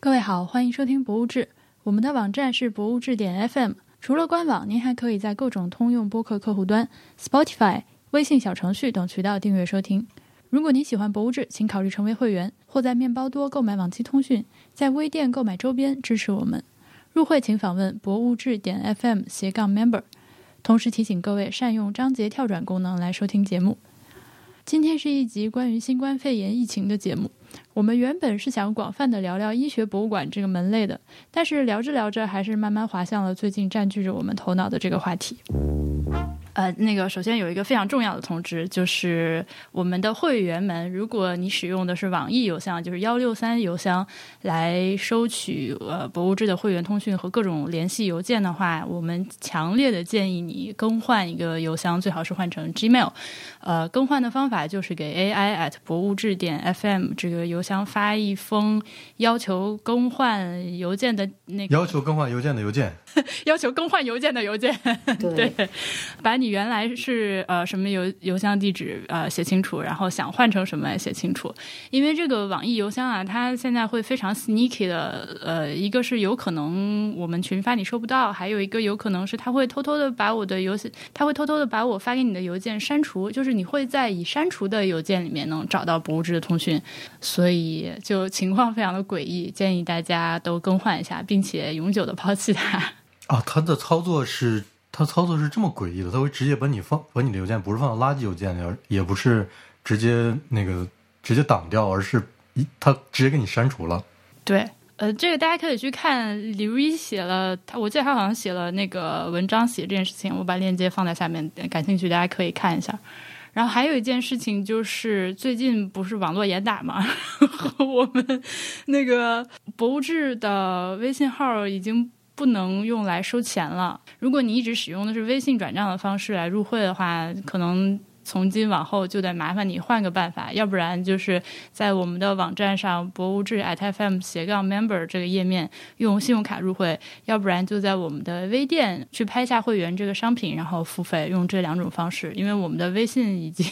各位好，欢迎收听《博物志》。我们的网站是博物志点 FM。除了官网，您还可以在各种通用播客客户端、Spotify、微信小程序等渠道订阅收听。如果您喜欢《博物志》，请考虑成为会员，或在面包多购买往期通讯，在微店购买周边支持我们。入会请访问博物志点 FM 斜杠 Member。同时提醒各位善用章节跳转功能来收听节目。今天是一集关于新冠肺炎疫情的节目。我们原本是想广泛的聊聊医学博物馆这个门类的，但是聊着聊着，还是慢慢滑向了最近占据着我们头脑的这个话题。呃，那个首先有一个非常重要的通知，就是我们的会员们，如果你使用的是网易邮箱，就是幺六三邮箱来收取呃博物志的会员通讯和各种联系邮件的话，我们强烈的建议你更换一个邮箱，最好是换成 Gmail。呃，更换的方法就是给 AI at 博物志点 FM 这个邮箱发一封要求更换邮件的那个要求更换邮件的邮件，要求更换邮件的邮件，对，把你原来是呃什么邮邮箱地址呃写清楚，然后想换成什么写清楚，因为这个网易邮箱啊，它现在会非常 sneaky 的，呃，一个是有可能我们群发你收不到，还有一个有可能是他会偷偷的把我的邮件，他会偷偷的把我发给你的邮件删除，就是你会在已删除的邮件里面能找到不物质的通讯，所以就情况非常的诡异，建议大家都更换一下，并且永久的抛弃它。啊，它的操作是。他操作是这么诡异的，他会直接把你放把你的邮件不是放到垃圾邮件里，也不是直接那个直接挡掉，而是一他直接给你删除了。对，呃，这个大家可以去看李如一写了，我记得他好像写了那个文章写这件事情，我把链接放在下面，感兴趣大家可以看一下。然后还有一件事情就是最近不是网络严打嘛，我们那个博物志的微信号已经。不能用来收钱了。如果你一直使用的是微信转账的方式来入会的话，可能。从今往后就得麻烦你换个办法，要不然就是在我们的网站上博物志 @fm 斜杠 member 这个页面用信用卡入会，要不然就在我们的微店去拍下会员这个商品，然后付费，用这两种方式。因为我们的微信已经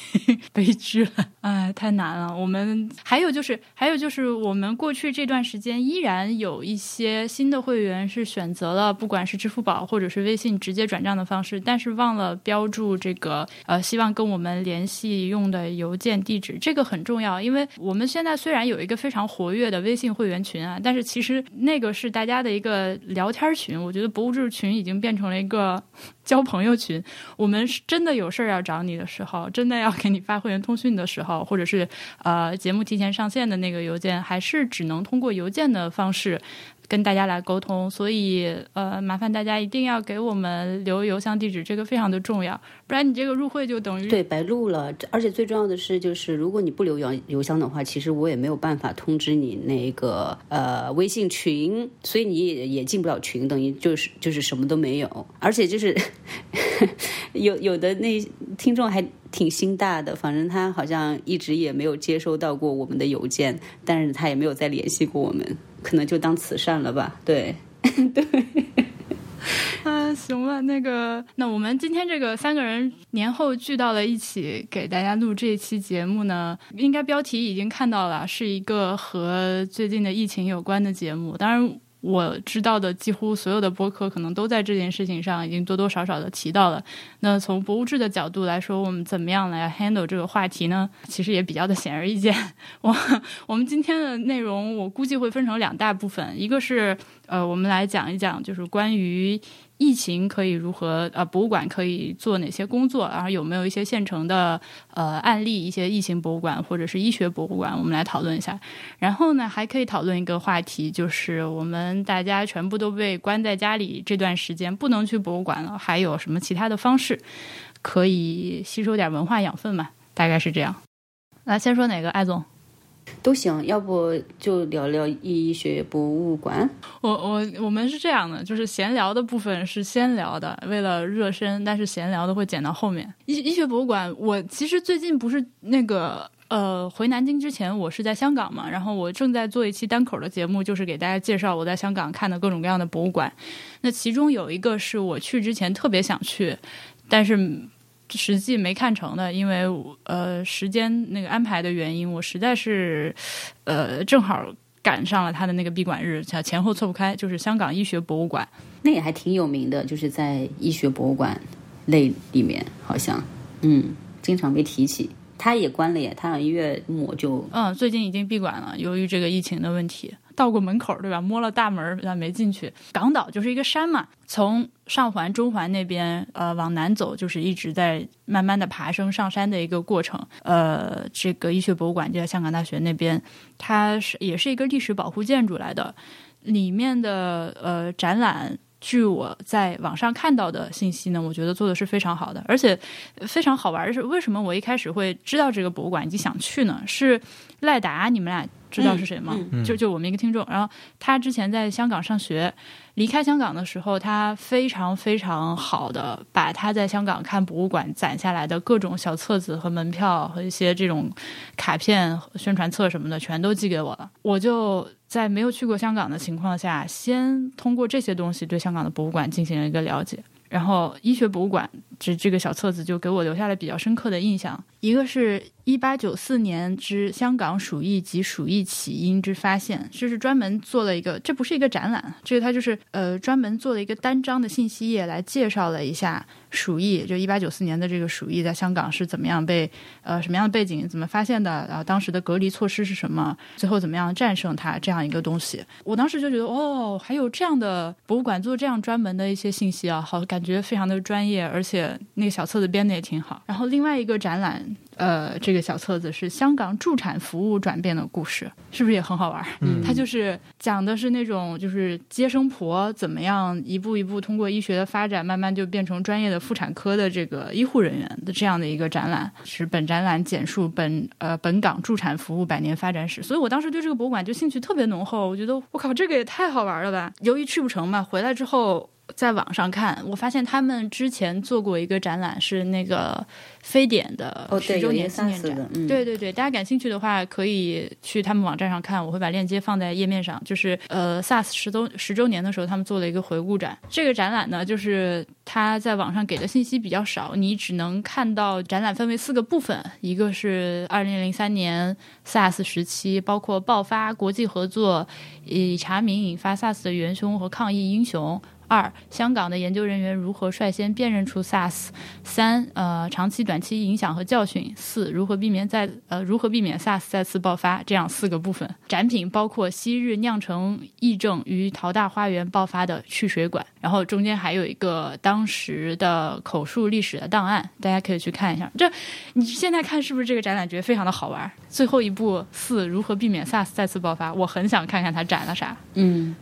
悲剧了，哎，太难了。我们还有就是，还有就是我们过去这段时间依然有一些新的会员是选择了不管是支付宝或者是微信直接转账的方式，但是忘了标注这个呃，希望跟我们。们联系用的邮件地址，这个很重要，因为我们现在虽然有一个非常活跃的微信会员群啊，但是其实那个是大家的一个聊天群。我觉得博物志群已经变成了一个交朋友群。我们是真的有事儿要找你的时候，真的要给你发会员通讯的时候，或者是呃节目提前上线的那个邮件，还是只能通过邮件的方式。跟大家来沟通，所以呃，麻烦大家一定要给我们留邮箱地址，这个非常的重要，不然你这个入会就等于对白录了。而且最重要的是，就是如果你不留邮邮箱的话，其实我也没有办法通知你那个呃微信群，所以你也也进不了群，等于就是就是什么都没有。而且就是 有有的那听众还挺心大的，反正他好像一直也没有接收到过我们的邮件，但是他也没有再联系过我们。可能就当慈善了吧，对，对，啊，行了，那个，那我们今天这个三个人年后聚到了一起，给大家录这一期节目呢，应该标题已经看到了，是一个和最近的疫情有关的节目，当然。我知道的几乎所有的播客可能都在这件事情上已经多多少少的提到了。那从博物志的角度来说，我们怎么样来 handle 这个话题呢？其实也比较的显而易见。我我们今天的内容，我估计会分成两大部分，一个是呃，我们来讲一讲，就是关于。疫情可以如何？呃，博物馆可以做哪些工作？然后有没有一些现成的呃案例？一些疫情博物馆或者是医学博物馆，我们来讨论一下。然后呢，还可以讨论一个话题，就是我们大家全部都被关在家里这段时间，不能去博物馆了，还有什么其他的方式可以吸收点文化养分嘛？大概是这样。来，先说哪个，艾总？都行，要不就聊聊医学博物馆。我我我们是这样的，就是闲聊的部分是先聊的，为了热身，但是闲聊的会剪到后面。医医学博物馆，我其实最近不是那个呃回南京之前，我是在香港嘛，然后我正在做一期单口的节目，就是给大家介绍我在香港看的各种各样的博物馆。那其中有一个是我去之前特别想去，但是。实际没看成的，因为呃时间那个安排的原因，我实在是呃正好赶上了他的那个闭馆日，前后错不开，就是香港医学博物馆。那也还挺有名的，就是在医学博物馆类里面，好像嗯，经常被提起。他也关了耶，他好像一月末就嗯，最近已经闭馆了，由于这个疫情的问题。到过门口对吧？摸了大门但没进去。港岛就是一个山嘛，从上环、中环那边呃往南走，就是一直在慢慢的爬升上山的一个过程。呃，这个医学博物馆就在香港大学那边，它是也是一个历史保护建筑来的，里面的呃展览。据我在网上看到的信息呢，我觉得做的是非常好的，而且非常好玩的是，为什么我一开始会知道这个博物馆以及想去呢？是赖达，你们俩知道是谁吗？就就我们一个听众，然后他之前在香港上学。离开香港的时候，他非常非常好的把他在香港看博物馆攒下来的各种小册子和门票和一些这种卡片、宣传册什么的，全都寄给我了。我就在没有去过香港的情况下，先通过这些东西对香港的博物馆进行了一个了解。然后，医学博物馆这这个小册子就给我留下了比较深刻的印象。一个是一八九四年之香港鼠疫及鼠疫起因之发现，就是专门做了一个，这不是一个展览，这个它就是呃专门做了一个单张的信息页来介绍了一下鼠疫，就一八九四年的这个鼠疫在香港是怎么样被呃什么样的背景怎么发现的，然后当时的隔离措施是什么，最后怎么样战胜它这样一个东西。我当时就觉得哦，还有这样的博物馆做这样专门的一些信息啊，好感觉非常的专业，而且那个小册子编的也挺好。然后另外一个展览。呃，这个小册子是香港助产服务转变的故事，是不是也很好玩？嗯，它就是讲的是那种就是接生婆怎么样一步一步通过医学的发展，慢慢就变成专业的妇产科的这个医护人员的这样的一个展览。是本展览简述本呃本港助产服务百年发展史。所以我当时对这个博物馆就兴趣特别浓厚，我觉得我靠，这个也太好玩了吧！由于去不成嘛，回来之后。在网上看，我发现他们之前做过一个展览，是那个非典的十周年纪念展。对对对，大家感兴趣的话，可以去他们网站上看，我会把链接放在页面上。就是呃，SARS 十周十周年的时候，他们做了一个回顾展。这个展览呢，就是他在网上给的信息比较少，你只能看到展览分为四个部分，一个是二零零三年 SARS 时期，包括爆发、国际合作、以查明引发 SARS 的元凶和抗疫英雄。二、香港的研究人员如何率先辨认出 SARS？三、呃，长期、短期影响和教训。四、如何避免再呃如何避免 SARS 再次爆发？这样四个部分。展品包括昔日酿成疫症于淘大花园爆发的去水管，然后中间还有一个当时的口述历史的档案，大家可以去看一下。这你现在看是不是这个展览觉得非常的好玩？最后一步四、如何避免 SARS 再次爆发？我很想看看他展了啥。嗯。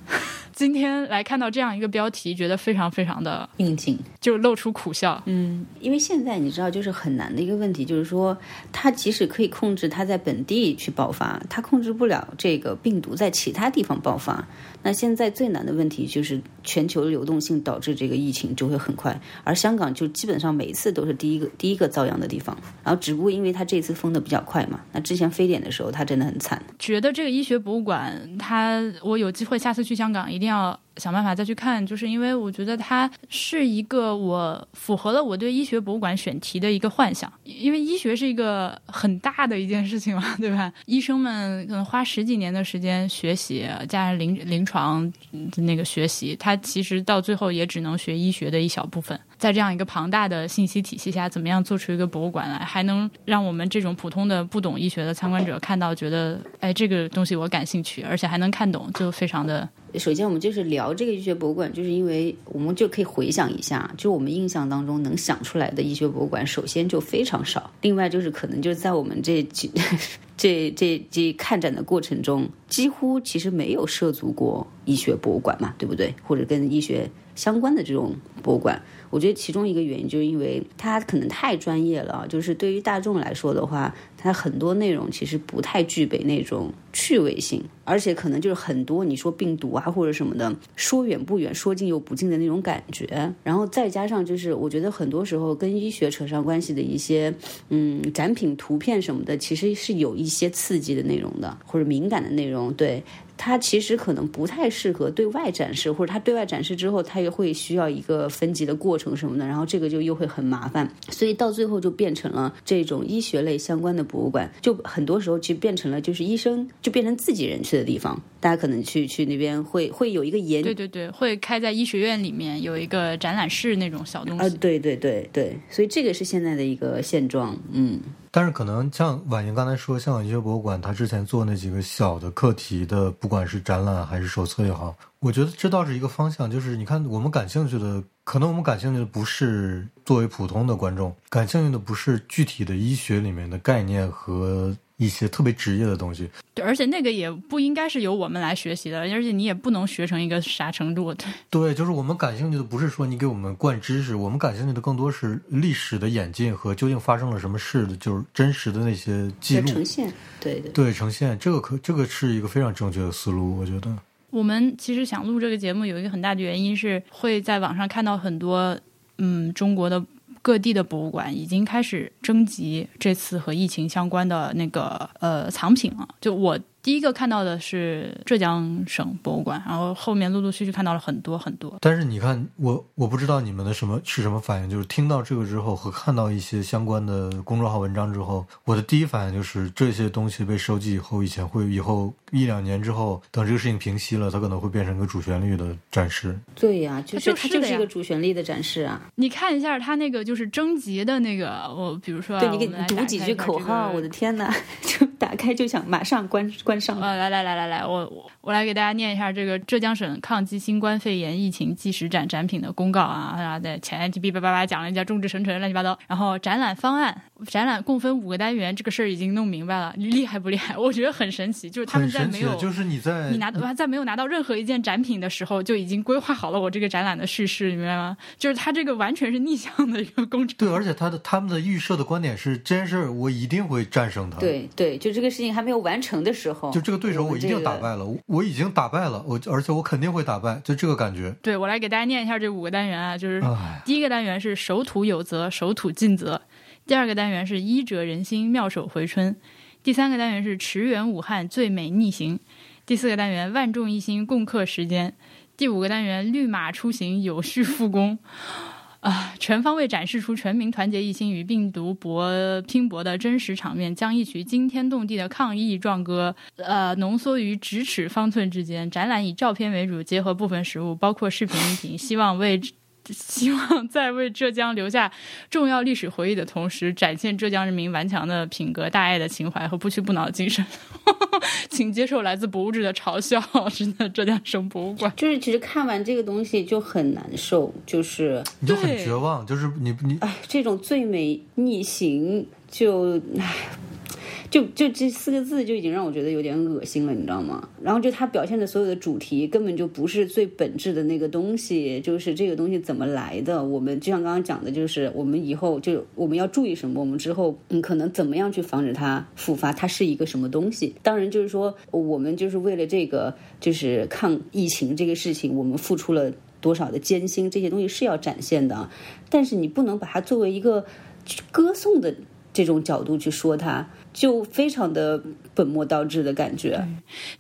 今天来看到这样一个标题，觉得非常非常的应景，就露出苦笑。嗯，因为现在你知道，就是很难的一个问题，就是说，它即使可以控制它在本地去爆发，它控制不了这个病毒在其他地方爆发。那现在最难的问题就是全球流动性导致这个疫情就会很快，而香港就基本上每一次都是第一个第一个遭殃的地方。然后只不过因为它这次封的比较快嘛，那之前非典的时候它真的很惨。觉得这个医学博物馆，它我有机会下次去香港一定要。想办法再去看，就是因为我觉得它是一个我符合了我对医学博物馆选题的一个幻想，因为医学是一个很大的一件事情嘛，对吧？医生们可能花十几年的时间学习，加上临临床的那个学习，他其实到最后也只能学医学的一小部分。在这样一个庞大的信息体系下，怎么样做出一个博物馆来，还能让我们这种普通的不懂医学的参观者看到，觉得哎，这个东西我感兴趣，而且还能看懂，就非常的。首先，我们就是聊这个医学博物馆，就是因为我们就可以回想一下，就我们印象当中能想出来的医学博物馆，首先就非常少。另外，就是可能就是在我们这几 这这这看展的过程中，几乎其实没有涉足过医学博物馆嘛，对不对？或者跟医学相关的这种博物馆。我觉得其中一个原因就是因为它可能太专业了，就是对于大众来说的话，它很多内容其实不太具备那种趣味性，而且可能就是很多你说病毒啊或者什么的，说远不远，说近又不近的那种感觉。然后再加上就是我觉得很多时候跟医学扯上关系的一些嗯展品图片什么的，其实是有一些刺激的内容的或者敏感的内容，对。它其实可能不太适合对外展示，或者它对外展示之后，它也会需要一个分级的过程什么的，然后这个就又会很麻烦，所以到最后就变成了这种医学类相关的博物馆，就很多时候其实变成了就是医生就变成自己人去的地方，大家可能去去那边会会有一个研对对对，会开在医学院里面有一个展览室那种小东西。啊，对对对对，所以这个是现在的一个现状，嗯。但是可能像婉莹刚才说，香港医学博物馆，他之前做那几个小的课题的，不管是展览还是手册也好，我觉得这倒是一个方向。就是你看，我们感兴趣的，可能我们感兴趣的不是作为普通的观众，感兴趣的不是具体的医学里面的概念和。一些特别职业的东西，对，而且那个也不应该是由我们来学习的，而且你也不能学成一个啥程度。对，对，就是我们感兴趣的不是说你给我们灌知识，我们感兴趣的更多是历史的演进和究竟发生了什么事的，就是真实的那些记录呈现。对对对，呈现这个可这个是一个非常正确的思路，我觉得。我们其实想录这个节目有一个很大的原因是会在网上看到很多嗯中国的。各地的博物馆已经开始征集这次和疫情相关的那个呃藏品了。就我。第一个看到的是浙江省博物馆，然后后面陆陆续续看到了很多很多。但是你看，我我不知道你们的什么是什么反应，就是听到这个之后和看到一些相关的公众号文章之后，我的第一反应就是这些东西被收集以后，以前会以后一两年之后，等这个事情平息了，它可能会变成一个主旋律的展示。对呀，就是它就是一个主旋律的展示啊！你看一下它那个就是征集的那个，我比如说，对你给你读几句口号，我的天哪，就打开就想马上关关上。呃，来来来。来来，我我我来给大家念一下这个浙江省抗击新冠肺炎疫情纪实展展品的公告啊，然后在前哔哔叭叭讲了一下众志成城乱七八糟，然后展览方案，展览共分五个单元，这个事儿已经弄明白了，厉害不厉害？我觉得很神奇，就是他们在没有，就是你在你拿在没有拿到任何一件展品的时候，就已经规划好了我这个展览的叙事，你明白吗？就是他这个完全是逆向的一个工程。对，而且他的他们的预设的观点是这件事儿我一定会战胜他。对对，就这个事情还没有完成的时候，就这个对手我一定打败了。我已经打败了我，而且我肯定会打败，就这个感觉。对我来给大家念一下这五个单元啊，就是第一个单元是守土有责，守土尽责；第二个单元是医者仁心，妙手回春；第三个单元是驰援武汉，最美逆行；第四个单元万众一心，共克时间；第五个单元绿马出行，有序复工。啊！全方位展示出全民团结一心与病毒搏拼搏的真实场面，将一曲惊天动地的抗疫壮歌，呃，浓缩于咫尺方寸之间。展览以照片为主，结合部分实物，包括视频、音频，希望为。希望在为浙江留下重要历史回忆的同时，展现浙江人民顽强的品格、大爱的情怀和不屈不挠的精神。请接受来自博物志的嘲笑，真的，浙江省博物馆就是其实看完这个东西就很难受，就是你就很绝望，就是你你哎，这种最美逆行就唉。就就这四个字就已经让我觉得有点恶心了，你知道吗？然后就他表现的所有的主题根本就不是最本质的那个东西，就是这个东西怎么来的？我们就像刚刚讲的，就是我们以后就我们要注意什么？我们之后嗯可能怎么样去防止它复发？它是一个什么东西？当然就是说我们就是为了这个就是抗疫情这个事情，我们付出了多少的艰辛，这些东西是要展现的，但是你不能把它作为一个歌颂的这种角度去说它。就非常的本末倒置的感觉，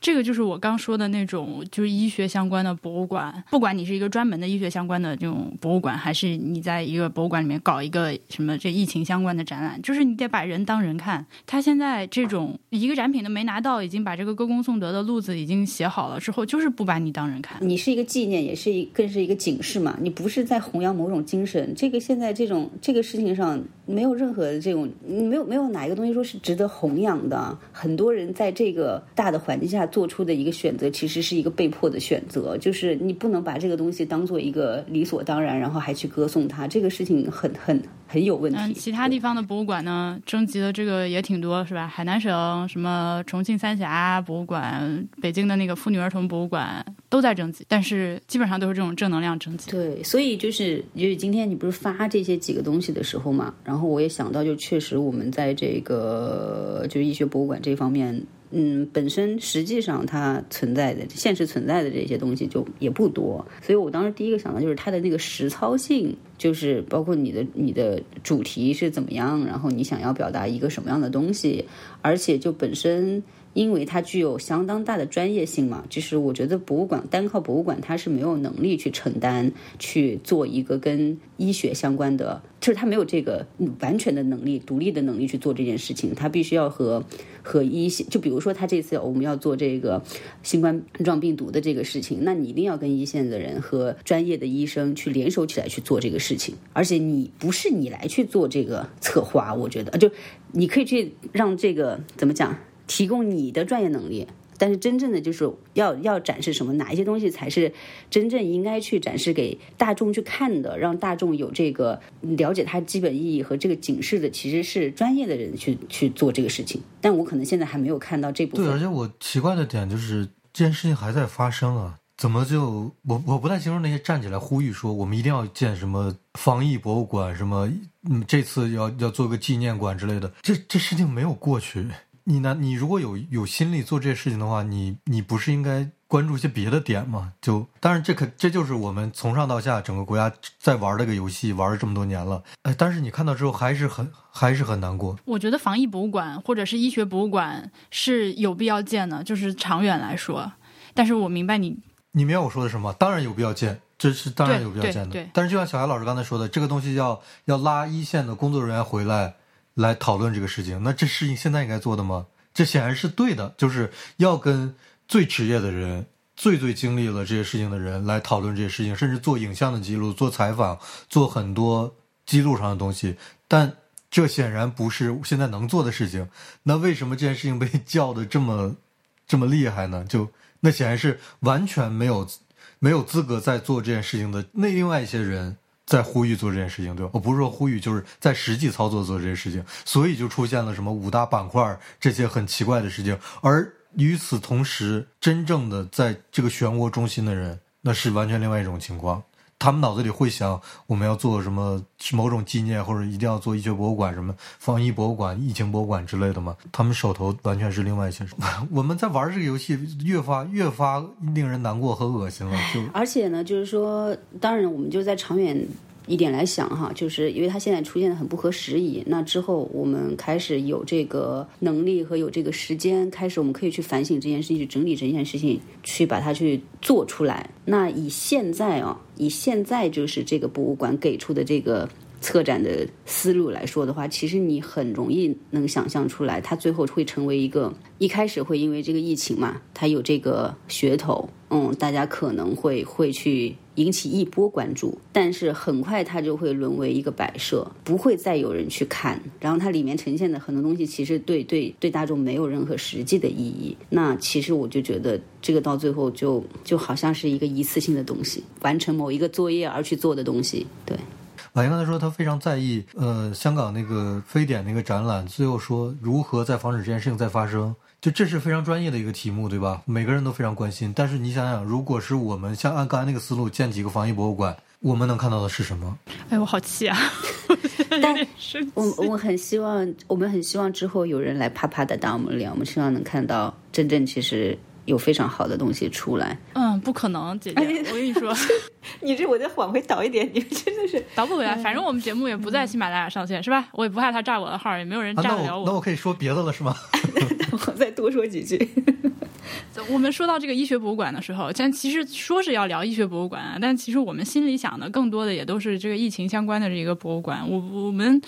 这个就是我刚说的那种，就是医学相关的博物馆。不管你是一个专门的医学相关的这种博物馆，还是你在一个博物馆里面搞一个什么这疫情相关的展览，就是你得把人当人看。他现在这种一个展品都没拿到，已经把这个歌功颂德的路子已经写好了之后，就是不把你当人看。你是一个纪念，也是一更是一个警示嘛。你不是在弘扬某种精神。这个现在这种这个事情上没有任何的这种，没有没有哪一个东西说是值得。弘扬的很多人在这个大的环境下做出的一个选择，其实是一个被迫的选择。就是你不能把这个东西当做一个理所当然，然后还去歌颂它，这个事情很很很有问题。其他地方的博物馆呢，征集的这个也挺多，是吧？海南省什么重庆三峡博物馆、北京的那个妇女儿童博物馆都在征集，但是基本上都是这种正能量征集。对，所以就是就是今天你不是发这些几个东西的时候嘛，然后我也想到，就确实我们在这个。呃，就是医学博物馆这方面，嗯，本身实际上它存在的现实存在的这些东西就也不多，所以我当时第一个想到就是它的那个实操性，就是包括你的你的主题是怎么样，然后你想要表达一个什么样的东西，而且就本身。因为它具有相当大的专业性嘛，就是我觉得博物馆单靠博物馆，它是没有能力去承担去做一个跟医学相关的，就是它没有这个完全的能力、独立的能力去做这件事情。它必须要和和一线，就比如说他这次我们要做这个新冠状病毒的这个事情，那你一定要跟一线的人和专业的医生去联手起来去做这个事情。而且你不是你来去做这个策划，我觉得就你可以去让这个怎么讲？提供你的专业能力，但是真正的就是要要展示什么，哪一些东西才是真正应该去展示给大众去看的，让大众有这个了解它基本意义和这个警示的，其实是专业的人去去做这个事情。但我可能现在还没有看到这部分。对，而且我奇怪的点就是这件事情还在发生啊，怎么就我我不太清楚那些站起来呼吁说我们一定要建什么防疫博物馆，什么嗯这次要要做个纪念馆之类的，这这事情没有过去。你呢？你如果有有心力做这些事情的话，你你不是应该关注一些别的点吗？就当然，这可这就是我们从上到下整个国家在玩这个游戏玩了这么多年了。哎，但是你看到之后还是很还是很难过。我觉得防疫博物馆或者是医学博物馆是有必要建的，就是长远来说。但是我明白你，你明白我说的什么？当然有必要建，这是当然有必要建的。对。但是就像小艾老师刚才说的，这个东西要要拉一线的工作人员回来。来讨论这个事情，那这事情现在应该做的吗？这显然是对的，就是要跟最职业的人、最最经历了这些事情的人来讨论这些事情，甚至做影像的记录、做采访、做很多记录上的东西。但这显然不是现在能做的事情。那为什么这件事情被 叫的这么这么厉害呢？就那显然是完全没有没有资格在做这件事情的那另外一些人。在呼吁做这件事情，对吧？我不是说呼吁，就是在实际操作做这些事情，所以就出现了什么五大板块这些很奇怪的事情。而与此同时，真正的在这个漩涡中心的人，那是完全另外一种情况。他们脑子里会想，我们要做什么某种纪念，或者一定要做医学博物馆、什么防疫博物馆、疫情博物馆之类的吗？他们手头完全是另外一些。我们在玩这个游戏，越发越发令人难过和恶心了。就而且呢，就是说，当然，我们就在长远。一点来想哈，就是因为它现在出现的很不合时宜。那之后我们开始有这个能力和有这个时间，开始我们可以去反省这件事情，去整理这件事情，去把它去做出来。那以现在啊，以现在就是这个博物馆给出的这个策展的思路来说的话，其实你很容易能想象出来，它最后会成为一个一开始会因为这个疫情嘛，它有这个噱头，嗯，大家可能会会去。引起一波关注，但是很快它就会沦为一个摆设，不会再有人去看。然后它里面呈现的很多东西，其实对对对大众没有任何实际的意义。那其实我就觉得，这个到最后就就好像是一个一次性的东西，完成某一个作业而去做的东西。对，马云刚才说他非常在意，呃，香港那个非典那个展览，最后说如何在防止这件事情再发生。就这是非常专业的一个题目，对吧？每个人都非常关心。但是你想想，如果是我们像按刚才那个思路建几个防疫博物馆，我们能看到的是什么？哎，我好气啊！但我我很希望，我们很希望之后有人来啪啪的打我们脸，我们希望能看到真正其实。有非常好的东西出来，嗯，不可能，姐姐，我跟你说，你这我再往回倒一点，你真的是倒不回来。反正我们节目也不在喜马拉雅上线，是吧？我也不怕他炸我的号，也没有人炸得了我。那我可以说别的了，是吗？我再多说几句。我们说到这个医学博物馆的时候，但其实说是要聊医学博物馆，但其实我们心里想的更多的也都是这个疫情相关的这个博物馆。我我们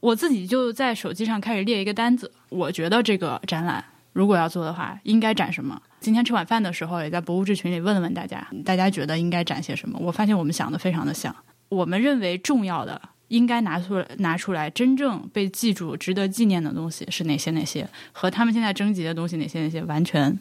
我自己就在手机上开始列一个单子，我觉得这个展览如果要做的话，应该展什么？今天吃晚饭的时候，也在博物志群里问了问大家，大家觉得应该展些什么？我发现我们想的非常的像。我们认为重要的，应该拿出拿出来，真正被记住、值得纪念的东西是哪些？哪些和他们现在征集的东西哪些？哪些完全。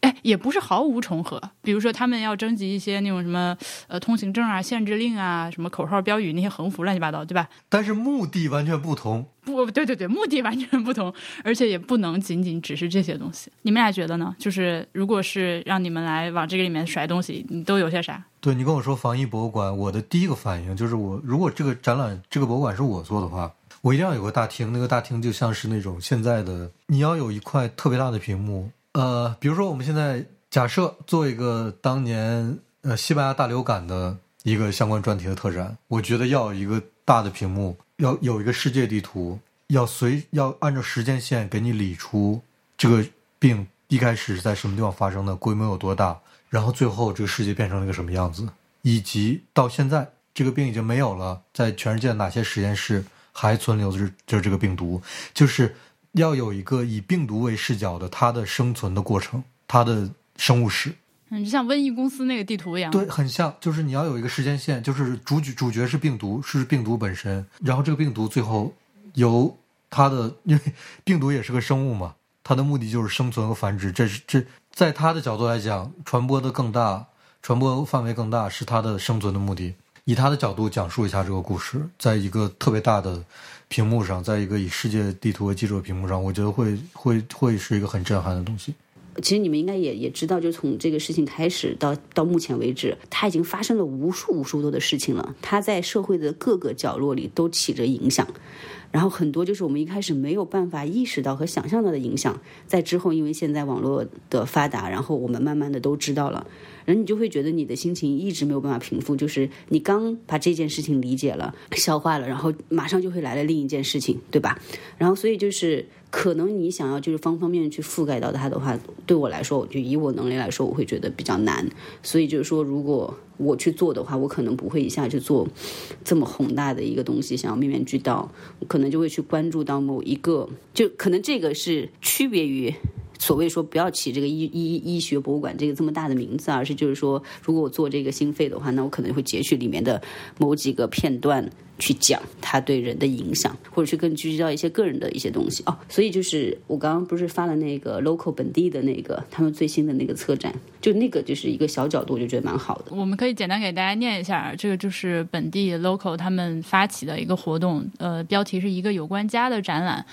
哎，也不是毫无重合。比如说，他们要征集一些那种什么呃通行证啊、限制令啊、什么口号标语那些横幅乱七八糟，对吧？但是目的完全不同。不，对对对，目的完全不同，而且也不能仅仅只是这些东西。你们俩觉得呢？就是如果是让你们来往这个里面甩东西，你都有些啥？对你跟我说防疫博物馆，我的第一个反应就是我如果这个展览这个博物馆是我做的话。我一定要有个大厅，那个大厅就像是那种现在的，你要有一块特别大的屏幕。呃，比如说我们现在假设做一个当年呃西班牙大流感的一个相关专题的特展，我觉得要有一个大的屏幕，要有一个世界地图，要随要按照时间线给你理出这个病一开始在什么地方发生的，规模有多大，然后最后这个世界变成了一个什么样子，以及到现在这个病已经没有了，在全世界哪些实验室还存留着就是这个病毒，就是要有一个以病毒为视角的它的生存的过程，它的生物史。嗯，就像瘟疫公司那个地图一样。对，很像，就是你要有一个时间线，就是主角主角是病毒，是病毒本身，然后这个病毒最后由它的，因为病毒也是个生物嘛，它的目的就是生存和繁殖，这是这在它的角度来讲，传播的更大，传播范围更大，是它的生存的目的。以他的角度讲述一下这个故事，在一个特别大的屏幕上，在一个以世界地图为基础的屏幕上，我觉得会会会是一个很震撼的东西。其实你们应该也也知道，就从这个事情开始到到目前为止，它已经发生了无数无数多的事情了。它在社会的各个角落里都起着影响，然后很多就是我们一开始没有办法意识到和想象到的影响，在之后因为现在网络的发达，然后我们慢慢的都知道了。然后你就会觉得你的心情一直没有办法平复，就是你刚把这件事情理解了、消化了，然后马上就会来了另一件事情，对吧？然后所以就是可能你想要就是方方面面去覆盖到它的话，对我来说，我就以我能力来说，我会觉得比较难。所以就是说，如果我去做的话，我可能不会一下就做这么宏大的一个东西，想要面面俱到，可能就会去关注到某一个，就可能这个是区别于。所谓说不要起这个医医医学博物馆这个这么大的名字，而是就是说，如果我做这个心肺的话，那我可能会截取里面的某几个片段去讲它对人的影响，或者是更聚焦一些个人的一些东西哦。所以就是我刚刚不是发了那个 local 本地的那个他们最新的那个策展，就那个就是一个小角度，我就觉得蛮好的。我们可以简单给大家念一下，这个就是本地 local 他们发起的一个活动，呃，标题是一个有关家的展览。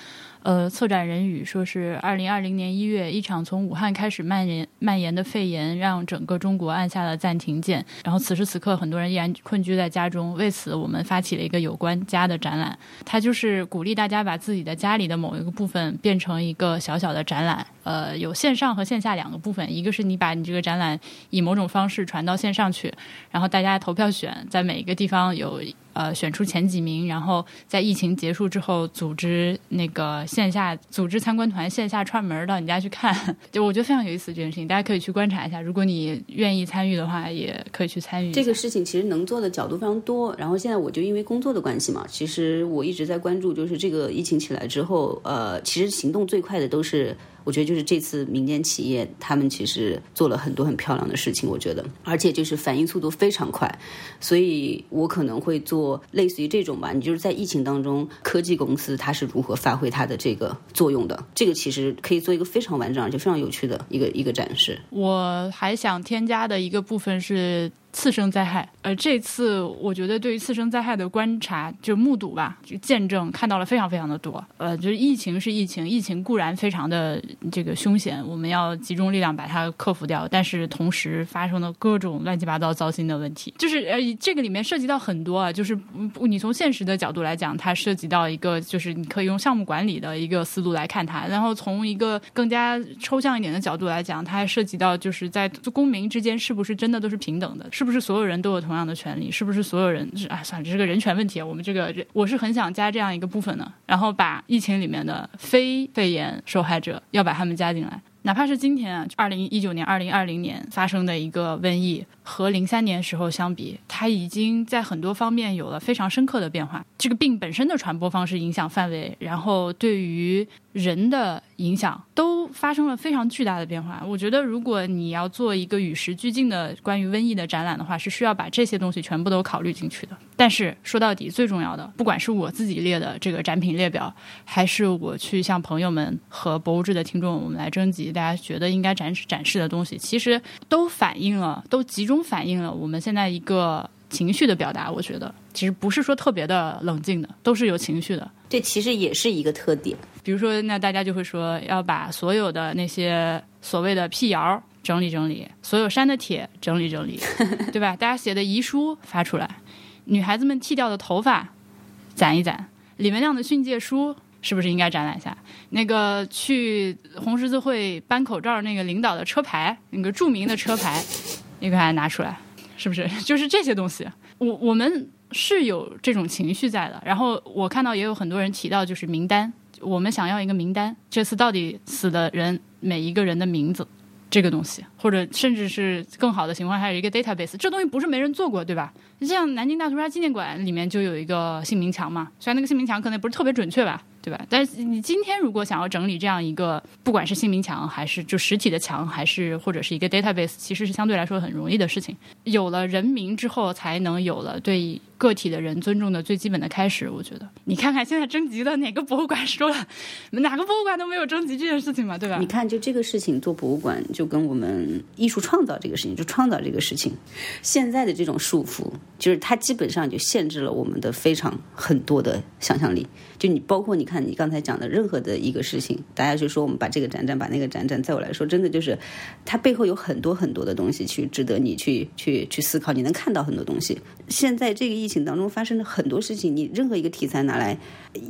呃，策展人语说是二零二零年一月，一场从武汉开始蔓延蔓延的肺炎，让整个中国按下了暂停键。然后此时此刻，很多人依然困居在家中。为此，我们发起了一个有关家的展览。它就是鼓励大家把自己的家里的某一个部分变成一个小小的展览。呃，有线上和线下两个部分。一个是你把你这个展览以某种方式传到线上去，然后大家投票选，在每一个地方有。呃，选出前几名，然后在疫情结束之后，组织那个线下组织参观团，线下串门到你家去看，就我觉得非常有意思这件事情，大家可以去观察一下。如果你愿意参与的话，也可以去参与。这个事情其实能做的角度非常多。然后现在我就因为工作的关系嘛，其实我一直在关注，就是这个疫情起来之后，呃，其实行动最快的都是。我觉得就是这次民间企业，他们其实做了很多很漂亮的事情。我觉得，而且就是反应速度非常快，所以我可能会做类似于这种吧。你就是在疫情当中，科技公司它是如何发挥它的这个作用的？这个其实可以做一个非常完整而且非常有趣的一个一个展示。我还想添加的一个部分是。次生灾害，呃，这次我觉得对于次生灾害的观察，就目睹吧，就见证看到了非常非常的多。呃，就是疫情是疫情，疫情固然非常的这个凶险，我们要集中力量把它克服掉。但是同时发生了各种乱七八糟糟心的问题，就是呃，这个里面涉及到很多啊，就是你从现实的角度来讲，它涉及到一个就是你可以用项目管理的一个思路来看它，然后从一个更加抽象一点的角度来讲，它还涉及到就是在公民之间是不是真的都是平等的。是不是所有人都有同样的权利？是不是所有人是啊？算了，这是个人权问题。我们这个，我是很想加这样一个部分的，然后把疫情里面的非肺炎受害者要把他们加进来。哪怕是今天啊，二零一九年、二零二零年发生的一个瘟疫，和零三年时候相比，它已经在很多方面有了非常深刻的变化。这个病本身的传播方式、影响范围，然后对于人的影响，都发生了非常巨大的变化。我觉得，如果你要做一个与时俱进的关于瘟疫的展览的话，是需要把这些东西全部都考虑进去的。但是说到底，最重要的，不管是我自己列的这个展品列表，还是我去向朋友们和博物志的听众我们来征集。大家觉得应该展示展示的东西，其实都反映了，都集中反映了我们现在一个情绪的表达。我觉得其实不是说特别的冷静的，都是有情绪的。这其实也是一个特点。比如说，那大家就会说要把所有的那些所谓的辟谣整理整理，所有删的帖整理整理，对吧？大家写的遗书发出来，女孩子们剃掉的头发攒一攒。李文亮的训诫书是不是应该展览一下？那个去红十字会搬口罩那个领导的车牌，那个著名的车牌，应该拿出来，是不是？就是这些东西，我我们是有这种情绪在的。然后我看到也有很多人提到，就是名单，我们想要一个名单，这次到底死的人每一个人的名字。这个东西，或者甚至是更好的情况，还有一个 database，这东西不是没人做过，对吧？像南京大屠杀纪念馆里面就有一个姓名墙嘛，虽然那个姓名墙可能不是特别准确吧。对吧？但是你今天如果想要整理这样一个，不管是姓名墙还是就实体的墙，还是或者是一个 database，其实是相对来说很容易的事情。有了人名之后，才能有了对个体的人尊重的最基本的开始。我觉得，你看看现在征集的哪个博物馆说了，哪个博物馆都没有征集这件事情嘛，对吧？你看，就这个事情做博物馆，就跟我们艺术创造这个事情，就创造这个事情，现在的这种束缚，就是它基本上就限制了我们的非常很多的想象力。就你包括你看你刚才讲的任何的一个事情，大家就说我们把这个展展，把那个展展，在我来说，真的就是它背后有很多很多的东西去值得你去去去思考。你能看到很多东西。现在这个疫情当中发生的很多事情，你任何一个题材拿来，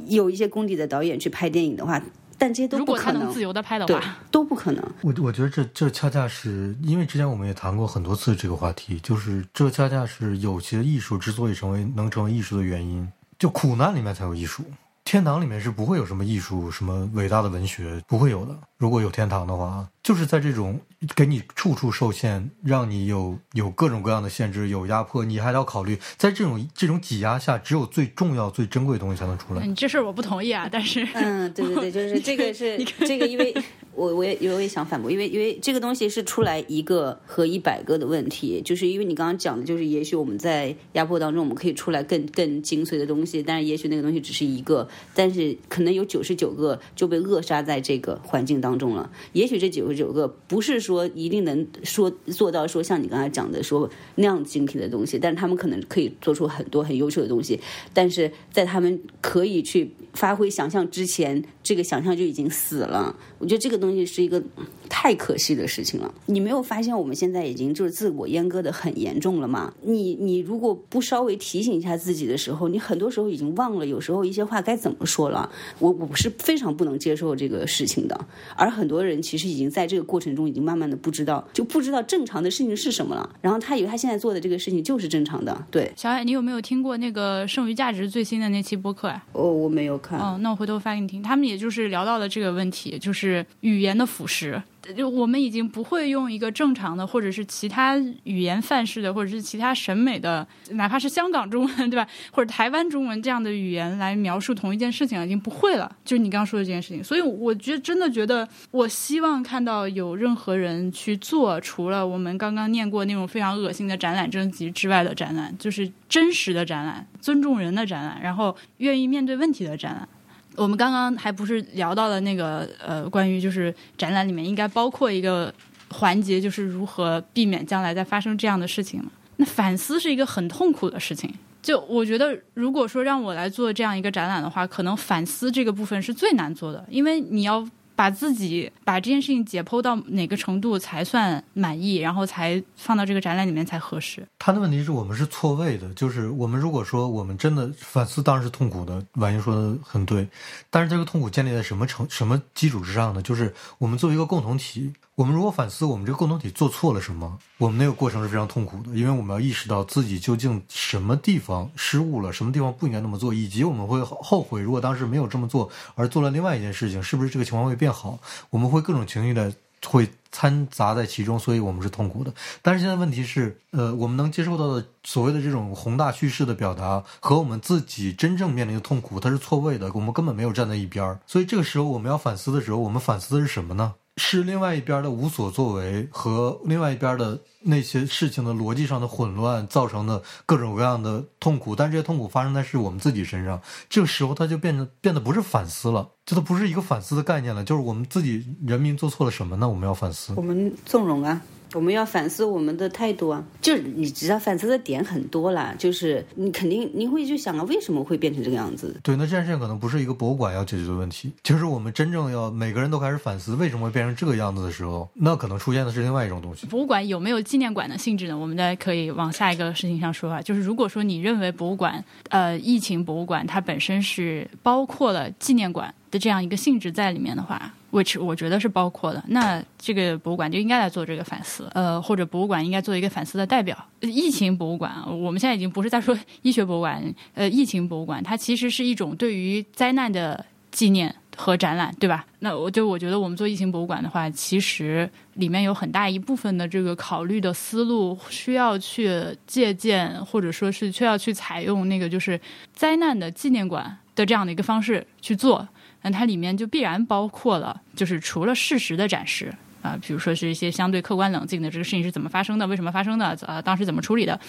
有一些功底的导演去拍电影的话，但这些都不可能自由的拍的话，都不可能。我我觉得这这恰恰是因为之前我们也谈过很多次这个话题，就是这恰恰是有些艺术之所以成为能成为艺术的原因，就苦难里面才有艺术。天堂里面是不会有什么艺术、什么伟大的文学，不会有的。如果有天堂的话，就是在这种给你处处受限，让你有有各种各样的限制、有压迫，你还要考虑，在这种这种挤压下，只有最重要、最珍贵的东西才能出来。你这事儿我不同意啊，但是，嗯，对对对，就是这个是 这个，因为。我我也我也想反驳，因为因为这个东西是出来一个和一百个的问题，就是因为你刚刚讲的，就是也许我们在压迫当中，我们可以出来更更精髓的东西，但是也许那个东西只是一个，但是可能有九十九个就被扼杀在这个环境当中了。也许这九十九个不是说一定能说做到说像你刚才讲的说那样精品的东西，但是他们可能可以做出很多很优秀的东西，但是在他们可以去发挥想象之前，这个想象就已经死了。我觉得这个。东西是一个太可惜的事情了。你没有发现我们现在已经就是自我阉割的很严重了吗？你你如果不稍微提醒一下自己的时候，你很多时候已经忘了，有时候一些话该怎么说了。我我是非常不能接受这个事情的。而很多人其实已经在这个过程中已经慢慢的不知道，就不知道正常的事情是什么了。然后他以为他现在做的这个事情就是正常的。对，小海，你有没有听过那个剩余价值最新的那期播客啊？哦，我没有看。哦，那我回头发给你听。他们也就是聊到了这个问题，就是语言的腐蚀。就我们已经不会用一个正常的，或者是其他语言范式的，或者是其他审美的，哪怕是香港中文，对吧？或者台湾中文这样的语言来描述同一件事情，已经不会了。就是你刚刚说的这件事情，所以我觉得真的觉得，我希望看到有任何人去做，除了我们刚刚念过那种非常恶心的展览征集之外的展览，就是真实的展览，尊重人的展览，然后愿意面对问题的展览。我们刚刚还不是聊到了那个呃，关于就是展览里面应该包括一个环节，就是如何避免将来再发生这样的事情嘛？那反思是一个很痛苦的事情。就我觉得，如果说让我来做这样一个展览的话，可能反思这个部分是最难做的，因为你要。把自己把这件事情解剖到哪个程度才算满意，然后才放到这个展览里面才合适。他的问题是我们是错位的，就是我们如果说我们真的反思，当然是痛苦的。婉莹说的很对，但是这个痛苦建立在什么成什么基础之上呢？就是我们作为一个共同体。我们如果反思我们这个共同体做错了什么，我们那个过程是非常痛苦的，因为我们要意识到自己究竟什么地方失误了，什么地方不应该那么做，以及我们会后悔，如果当时没有这么做而做了另外一件事情，是不是这个情况会变好？我们会各种情绪的会掺杂在其中，所以我们是痛苦的。但是现在问题是，呃，我们能接受到的所谓的这种宏大叙事的表达和我们自己真正面临的痛苦，它是错位的，我们根本没有站在一边儿。所以这个时候我们要反思的时候，我们反思的是什么呢？是另外一边的无所作为和另外一边的那些事情的逻辑上的混乱造成的各种各样的痛苦，但这些痛苦发生在是我们自己身上。这个时候，它就变得变得不是反思了，这都不是一个反思的概念了，就是我们自己人民做错了什么呢？我们要反思。我们纵容啊，我们要反思我们的态度啊，就是你知道反思的点很多啦，就是你肯定你会去想啊，为什么会变成这个样子？对，那这件事情可能不是一个博物馆要解决的问题，就是我们真正要每个人都开始反思为什么会变成这个样子的时候，那可能出现的是另外一种东西。博物馆有没有纪念馆的性质呢？我们再可以往下一个事情上说啊，就是如果说你认为博物馆，呃，疫情博物馆它本身是包括了纪念馆的这样一个性质在里面的话。Which 我觉得是包括的，那这个博物馆就应该来做这个反思，呃，或者博物馆应该做一个反思的代表。疫情博物馆，我们现在已经不是在说医学博物馆，呃，疫情博物馆，它其实是一种对于灾难的纪念和展览，对吧？那我就我觉得我们做疫情博物馆的话，其实里面有很大一部分的这个考虑的思路需要去借鉴，或者说是需要去采用那个就是灾难的纪念馆的这样的一个方式去做。那它里面就必然包括了，就是除了事实的展示啊，比如说是一些相对客观冷静的这个事情是怎么发生的，为什么发生的，呃，当时怎么处理的，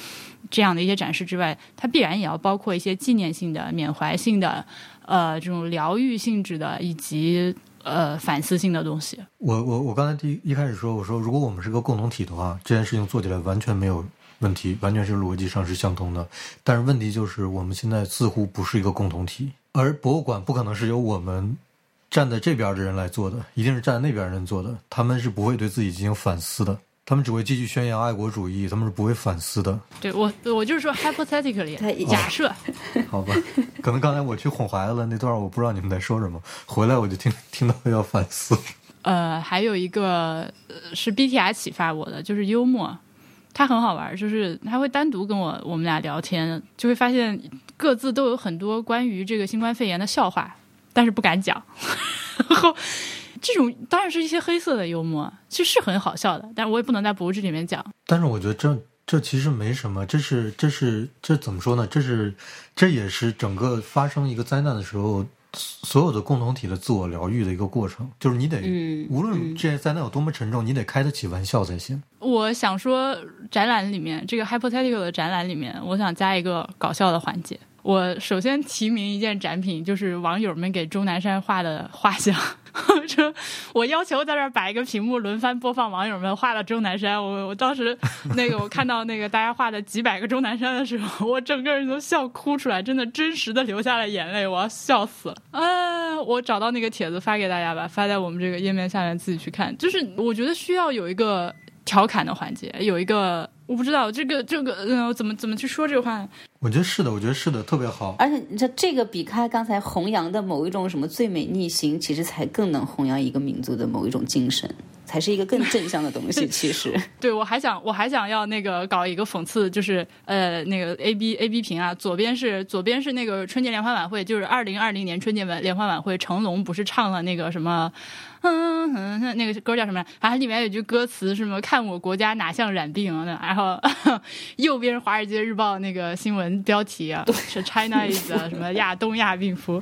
这样的一些展示之外，它必然也要包括一些纪念性的、缅怀性的，呃，这种疗愈性质的，以及呃反思性的东西。我我我刚才第一开始说，我说如果我们是个共同体的话，这件事情做起来完全没有问题，完全是逻辑上是相通的。但是问题就是我们现在似乎不是一个共同体。而博物馆不可能是由我们站在这边的人来做的，一定是站在那边人做的。他们是不会对自己进行反思的，他们只会继续宣扬爱国主义，他们是不会反思的。对我，我就是说，hypothetically，假设。好吧，可能刚才我去哄孩子了那段，我不知道你们在说什么。回来我就听听到要反思。呃，还有一个是 BTR 启发我的，就是幽默。他很好玩，就是他会单独跟我我们俩聊天，就会发现。各自都有很多关于这个新冠肺炎的笑话，但是不敢讲。然后这种当然是一些黑色的幽默，其实是很好笑的，但是我也不能在博物志里面讲。但是我觉得这这其实没什么，这是这是这怎么说呢？这是这也是整个发生一个灾难的时候。所有的共同体的自我疗愈的一个过程，就是你得，无论这些灾难有多么沉重，你得开得起玩笑才行。我想说，展览里面这个 hypothetical 的展览里面，我想加一个搞笑的环节。我首先提名一件展品，就是网友们给钟南山画的画像。说，我要求在这儿摆一个屏幕，轮番播放网友们画的钟南山。我我当时那个我看到那个大家画的几百个钟南山的时候，我整个人都笑哭出来，真的真实的流下了眼泪，我要笑死了。啊，我找到那个帖子发给大家吧，发在我们这个页面下面自己去看。就是我觉得需要有一个调侃的环节，有一个。我不知道这个这个嗯，怎么怎么去说这个话？我觉得是的，我觉得是的，特别好。而且你这这个比开刚才弘扬的某一种什么最美逆行，其实才更能弘扬一个民族的某一种精神，才是一个更正向的东西。其实，对我还想我还想要那个搞一个讽刺，就是呃那个 A B A B 屏啊，左边是左边是那个春节联欢晚会，就是二零二零年春节晚联欢晚会，成龙不是唱了那个什么。嗯嗯，那个歌叫什么？反正里面有句歌词，什么“看我国家哪像染病”的。然后 右边《华尔街日报》那个新闻标题啊，是 “China is 什么亚东亚病夫”，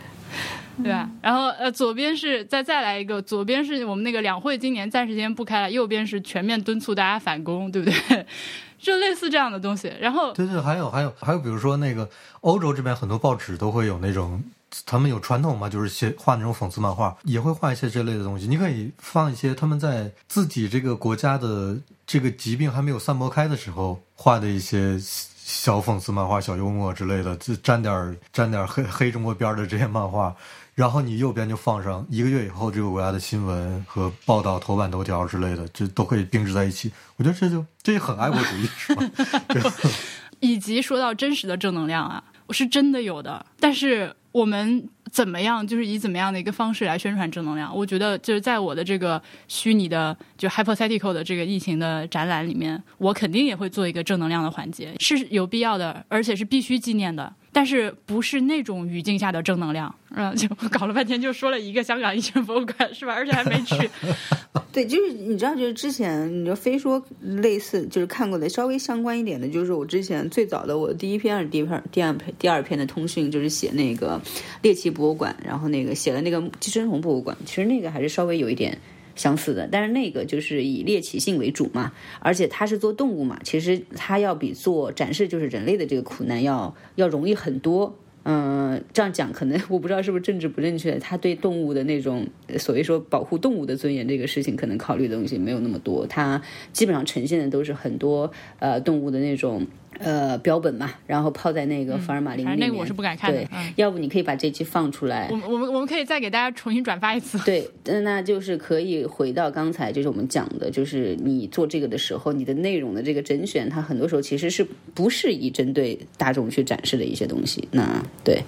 对吧？然后呃，左边是再再来一个，左边是我们那个两会今年暂时先不开了，右边是全面敦促大家反攻，对不对？就类似这样的东西。然后对对，还有还有还有，比如说那个欧洲这边很多报纸都会有那种。他们有传统嘛，就是写画那种讽刺漫画，也会画一些这类的东西。你可以放一些他们在自己这个国家的这个疾病还没有散播开的时候画的一些小讽刺漫画、小幽默之类的，就沾点沾点黑黑中国边的这些漫画。然后你右边就放上一个月以后这个国家的新闻和报道、头版头条之类的，这都可以并置在一起。我觉得这就这也很爱国主义，是吧？以及说到真实的正能量啊，我是真的有的，但是。我们怎么样？就是以怎么样的一个方式来宣传正能量？我觉得就是在我的这个虚拟的就 hypothetical 的这个疫情的展览里面，我肯定也会做一个正能量的环节，是有必要的，而且是必须纪念的。但是不是那种语境下的正能量，嗯，就搞了半天就说了一个香港医学博物馆是吧？而且还没去。对，就是你知道，就是之前你就非说类似，就是看过的稍微相关一点的，就是我之前最早的我第一篇还是第一篇、第二篇、第二篇的通讯，就是写那个猎奇博物馆，然后那个写了那个寄生虫博物馆，其实那个还是稍微有一点。相似的，但是那个就是以猎奇性为主嘛，而且它是做动物嘛，其实它要比做展示就是人类的这个苦难要要容易很多。嗯，这样讲可能我不知道是不是政治不正确，他对动物的那种所谓说保护动物的尊严这个事情，可能考虑的东西没有那么多。他基本上呈现的都是很多呃动物的那种呃标本嘛，然后泡在那个福尔马林里面。反正那个我是不敢看的。对，要不你可以把这期放出来。我我们我们可以再给大家重新转发一次。对，那就是可以回到刚才就是我们讲的，就是你做这个的时候，你的内容的这个甄选，它很多时候其实是不是以针对大众去展示的一些东西。那对，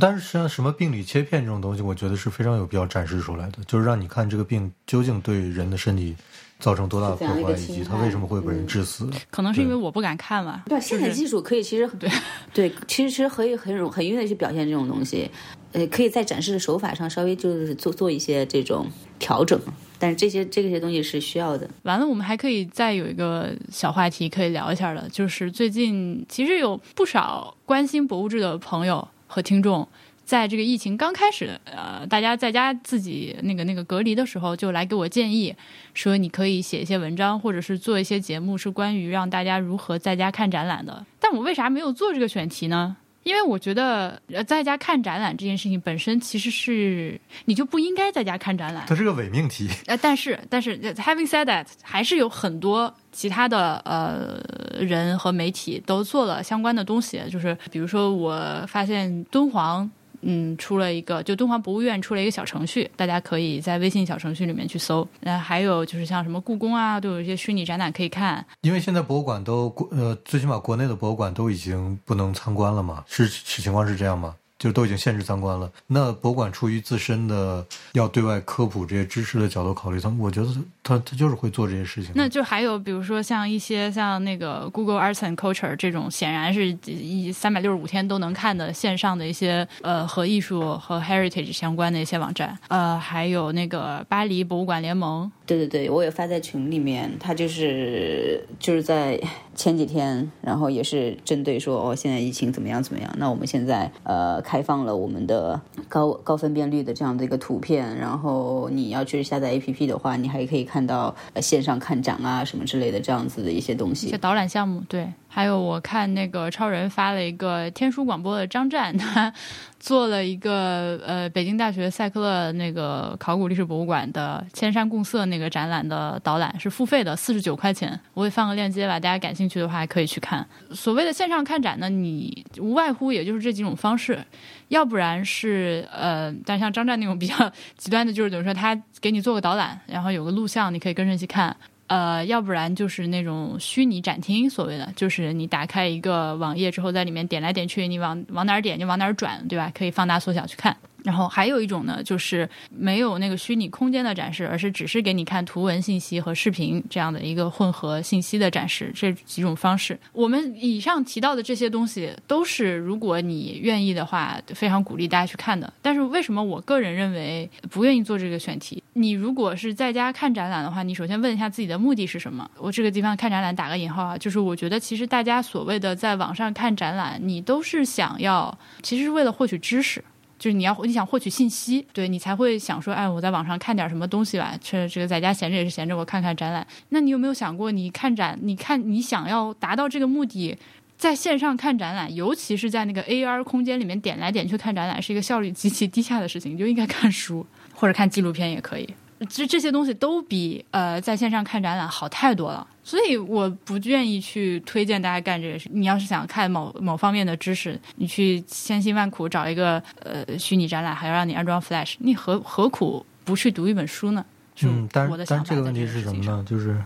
但是实际上，什么病理切片这种东西，我觉得是非常有必要展示出来的，就是让你看这个病究竟对人的身体造成多大的破坏，以及它为什么会被人致死。可能是因为我不敢看吧。对，现在技术可以，其实对对，其实其实可以很很愿意去表现这种东西，呃，可以在展示的手法上稍微就是做做一些这种调整。但是这些这些东西是需要的。完了，我们还可以再有一个小话题可以聊一下的，就是最近其实有不少关心博物志的朋友和听众，在这个疫情刚开始，呃，大家在家自己那个那个隔离的时候，就来给我建议，说你可以写一些文章，或者是做一些节目，是关于让大家如何在家看展览的。但我为啥没有做这个选题呢？因为我觉得呃在家看展览这件事情本身其实是你就不应该在家看展览，它是个伪命题。呃，但是但是 having said that，还是有很多其他的呃人和媒体都做了相关的东西，就是比如说我发现敦煌。嗯，出了一个，就敦煌博物院出了一个小程序，大家可以在微信小程序里面去搜。那还有就是像什么故宫啊，都有一些虚拟展览可以看。因为现在博物馆都呃，最起码国内的博物馆都已经不能参观了嘛，是是情况是这样吗？就都已经限制参观了。那博物馆出于自身的要对外科普这些知识的角度考虑，他们我觉得他他就是会做这些事情。那就还有比如说像一些像那个 Google Arts and Culture 这种，显然是一三百六十五天都能看的线上的一些呃和艺术和 heritage 相关的一些网站。呃，还有那个巴黎博物馆联盟。对对对，我也发在群里面。他就是就是在前几天，然后也是针对说哦，现在疫情怎么样怎么样？那我们现在呃。开放了我们的高高分辨率的这样的一个图片，然后你要去下载 APP 的话，你还可以看到线上看展啊什么之类的这样子的一些东西。一些导览项目，对。还有我看那个超人发了一个天书广播的张湛，他做了一个呃北京大学赛克勒那个考古历史博物馆的千山共色那个展览的导览，是付费的，四十九块钱。我会放个链接吧，大家感兴趣的话可以去看。所谓的线上看展呢，你无外乎也就是这几种方式，要不然是呃，但像张湛那种比较极端的，就是等于说他给你做个导览，然后有个录像，你可以跟着去看。呃，要不然就是那种虚拟展厅，所谓的就是你打开一个网页之后，在里面点来点去，你往往哪儿点就往哪儿转，对吧？可以放大缩小去看。然后还有一种呢，就是没有那个虚拟空间的展示，而是只是给你看图文信息和视频这样的一个混合信息的展示。这几种方式，我们以上提到的这些东西，都是如果你愿意的话，非常鼓励大家去看的。但是为什么我个人认为不愿意做这个选题？你如果是在家看展览的话，你首先问一下自己的目的是什么？我这个地方看展览打个引号啊，就是我觉得其实大家所谓的在网上看展览，你都是想要，其实是为了获取知识。就是你要你想获取信息，对你才会想说，哎，我在网上看点什么东西吧。这这个在家闲着也是闲着，我看看展览。那你有没有想过，你看展，你看你想要达到这个目的，在线上看展览，尤其是在那个 AR 空间里面点来点去看展览，是一个效率极其低下的事情。你就应该看书或者看纪录片也可以。其实这些东西都比呃在线上看展览好太多了，所以我不愿意去推荐大家干这个事。你要是想看某某方面的知识，你去千辛万苦找一个呃虚拟展览，还要让你安装 Flash，你何何苦不去读一本书呢？嗯，但是但是这个问题是什么呢？就是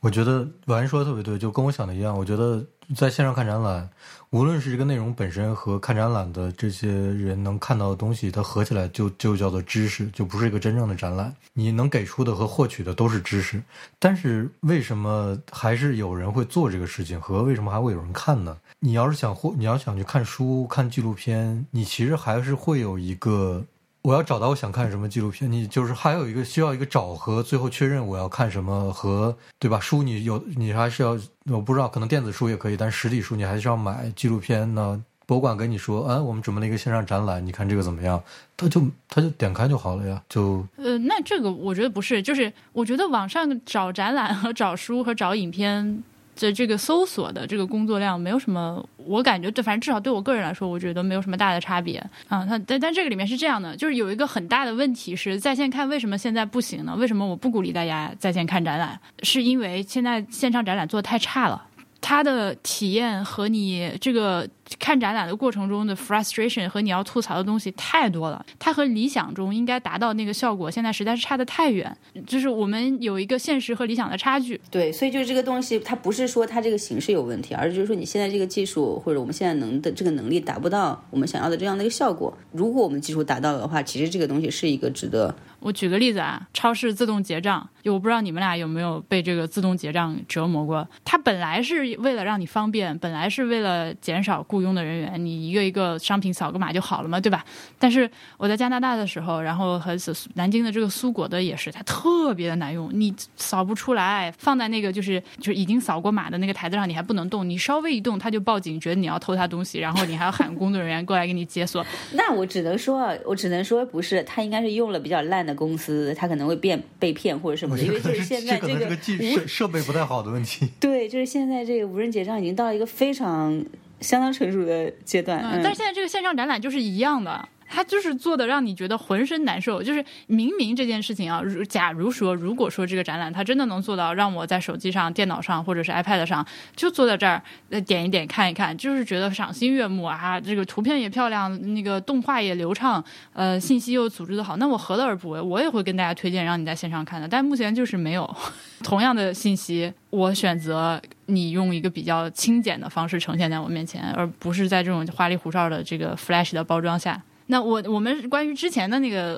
我觉得婉说的特别对，就跟我想的一样。我觉得在线上看展览。无论是这个内容本身和看展览的这些人能看到的东西，它合起来就就叫做知识，就不是一个真正的展览。你能给出的和获取的都是知识，但是为什么还是有人会做这个事情？和为什么还会有人看呢？你要是想获，你要想去看书、看纪录片，你其实还是会有一个。我要找到我想看什么纪录片，你就是还有一个需要一个找和最后确认我要看什么和对吧？书你有你还是要我不知道，可能电子书也可以，但实体书你还是要买。纪录片呢，博物馆跟你说，啊，我们准备了一个线上展览，你看这个怎么样？他就 他就点开就好了呀，就呃，那这个我觉得不是，就是我觉得网上找展览和找书和找影片。这这个搜索的这个工作量没有什么，我感觉对，反正至少对我个人来说，我觉得没有什么大的差别啊。它但但这个里面是这样的，就是有一个很大的问题是在线看为什么现在不行呢？为什么我不鼓励大家在线看展览？是因为现在线上展览做的太差了。它的体验和你这个看展览的过程中的 frustration 和你要吐槽的东西太多了，它和理想中应该达到那个效果，现在实在是差得太远。就是我们有一个现实和理想的差距。对，所以就是这个东西，它不是说它这个形式有问题，而是就是说你现在这个技术或者我们现在能的这个能力达不到我们想要的这样的一个效果。如果我们技术达到了的话，其实这个东西是一个值得。我举个例子啊，超市自动结账，我不知道你们俩有没有被这个自动结账折磨过。它本来是为了让你方便，本来是为了减少雇佣的人员，你一个一个商品扫个码就好了嘛，对吧？但是我在加拿大的时候，然后和南京的这个苏果的也是，它特别的难用，你扫不出来，放在那个就是就是已经扫过码的那个台子上，你还不能动，你稍微一动，他就报警，觉得你要偷他东西，然后你还要喊工作人员过来给你解锁。那我只能说，我只能说不是，他应该是用了比较烂的。公司他可能会变被骗或者什么的，因为就是现在这个设设备不太好的问题。对，就是现在这个无人结账已经到了一个非常相当成熟的阶段。嗯，但是现在这个线上展览就是一样的。他就是做的让你觉得浑身难受，就是明明这件事情啊，如假如说，如果说这个展览它真的能做到让我在手机上、电脑上或者是 iPad 上就坐在这儿，呃，点一点看一看，就是觉得赏心悦目啊，这个图片也漂亮，那个动画也流畅，呃，信息又组织的好，那我何乐而不为？我也会跟大家推荐让你在线上看的，但目前就是没有 同样的信息，我选择你用一个比较轻简的方式呈现在我面前，而不是在这种花里胡哨的这个 Flash 的包装下。那我我们关于之前的那个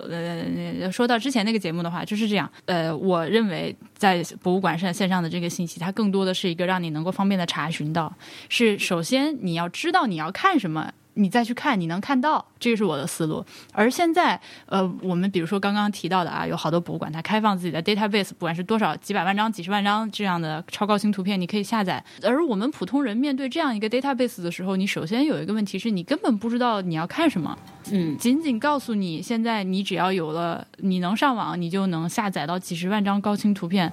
呃，说到之前那个节目的话，就是这样。呃，我认为在博物馆上线上的这个信息，它更多的是一个让你能够方便的查询到。是首先你要知道你要看什么。你再去看，你能看到，这个是我的思路。而现在，呃，我们比如说刚刚提到的啊，有好多博物馆它开放自己的 database，不管是多少几百万张、几十万张这样的超高清图片，你可以下载。而我们普通人面对这样一个 database 的时候，你首先有一个问题是你根本不知道你要看什么。嗯，仅仅告诉你，现在你只要有了，你能上网，你就能下载到几十万张高清图片。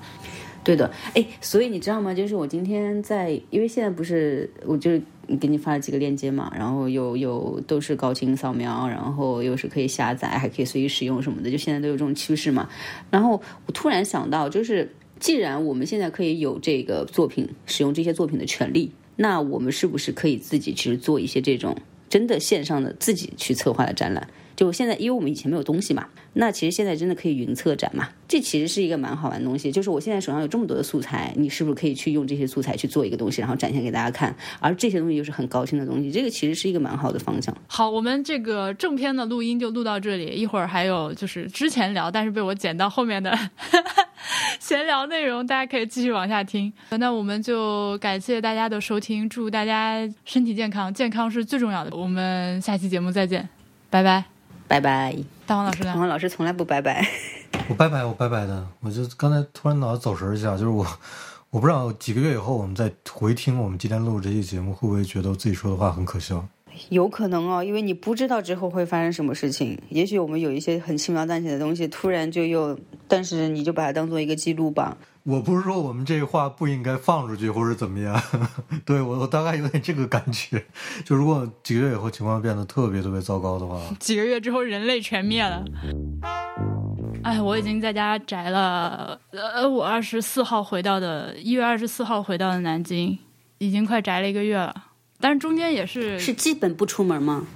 对的，哎，所以你知道吗？就是我今天在，因为现在不是，我就给你发了几个链接嘛，然后有有都是高清扫描，然后又是可以下载，还可以随意使用什么的，就现在都有这种趋势嘛。然后我突然想到，就是既然我们现在可以有这个作品使用这些作品的权利，那我们是不是可以自己其实做一些这种真的线上的自己去策划的展览？就现在，因为我们以前没有东西嘛，那其实现在真的可以云策展嘛，这其实是一个蛮好玩的东西。就是我现在手上有这么多的素材，你是不是可以去用这些素材去做一个东西，然后展现给大家看？而这些东西又是很高清的东西，这个其实是一个蛮好的方向。好，我们这个正片的录音就录到这里，一会儿还有就是之前聊，但是被我剪到后面的 闲聊内容，大家可以继续往下听。那我们就感谢大家的收听，祝大家身体健康，健康是最重要的。我们下期节目再见，拜拜。拜拜，大黄老师呢？大黄老师从来不拜拜。我拜拜，我拜拜的。我就刚才突然脑子走神一下，就是我，我不知道几个月以后我们再回听我们今天录这期节目，会不会觉得自己说的话很可笑？有可能哦，因为你不知道之后会发生什么事情。也许我们有一些很轻描淡写的东西，突然就又，但是你就把它当做一个记录吧。我不是说我们这话不应该放出去或者怎么样，对我我大概有点这个感觉。就如果几个月以后情况变得特别特别糟糕的话，几个月之后人类全灭了。哎，我已经在家宅了，呃，我二十四号回到的，一月二十四号回到的南京，已经快宅了一个月了。但是中间也是是基本不出门吗？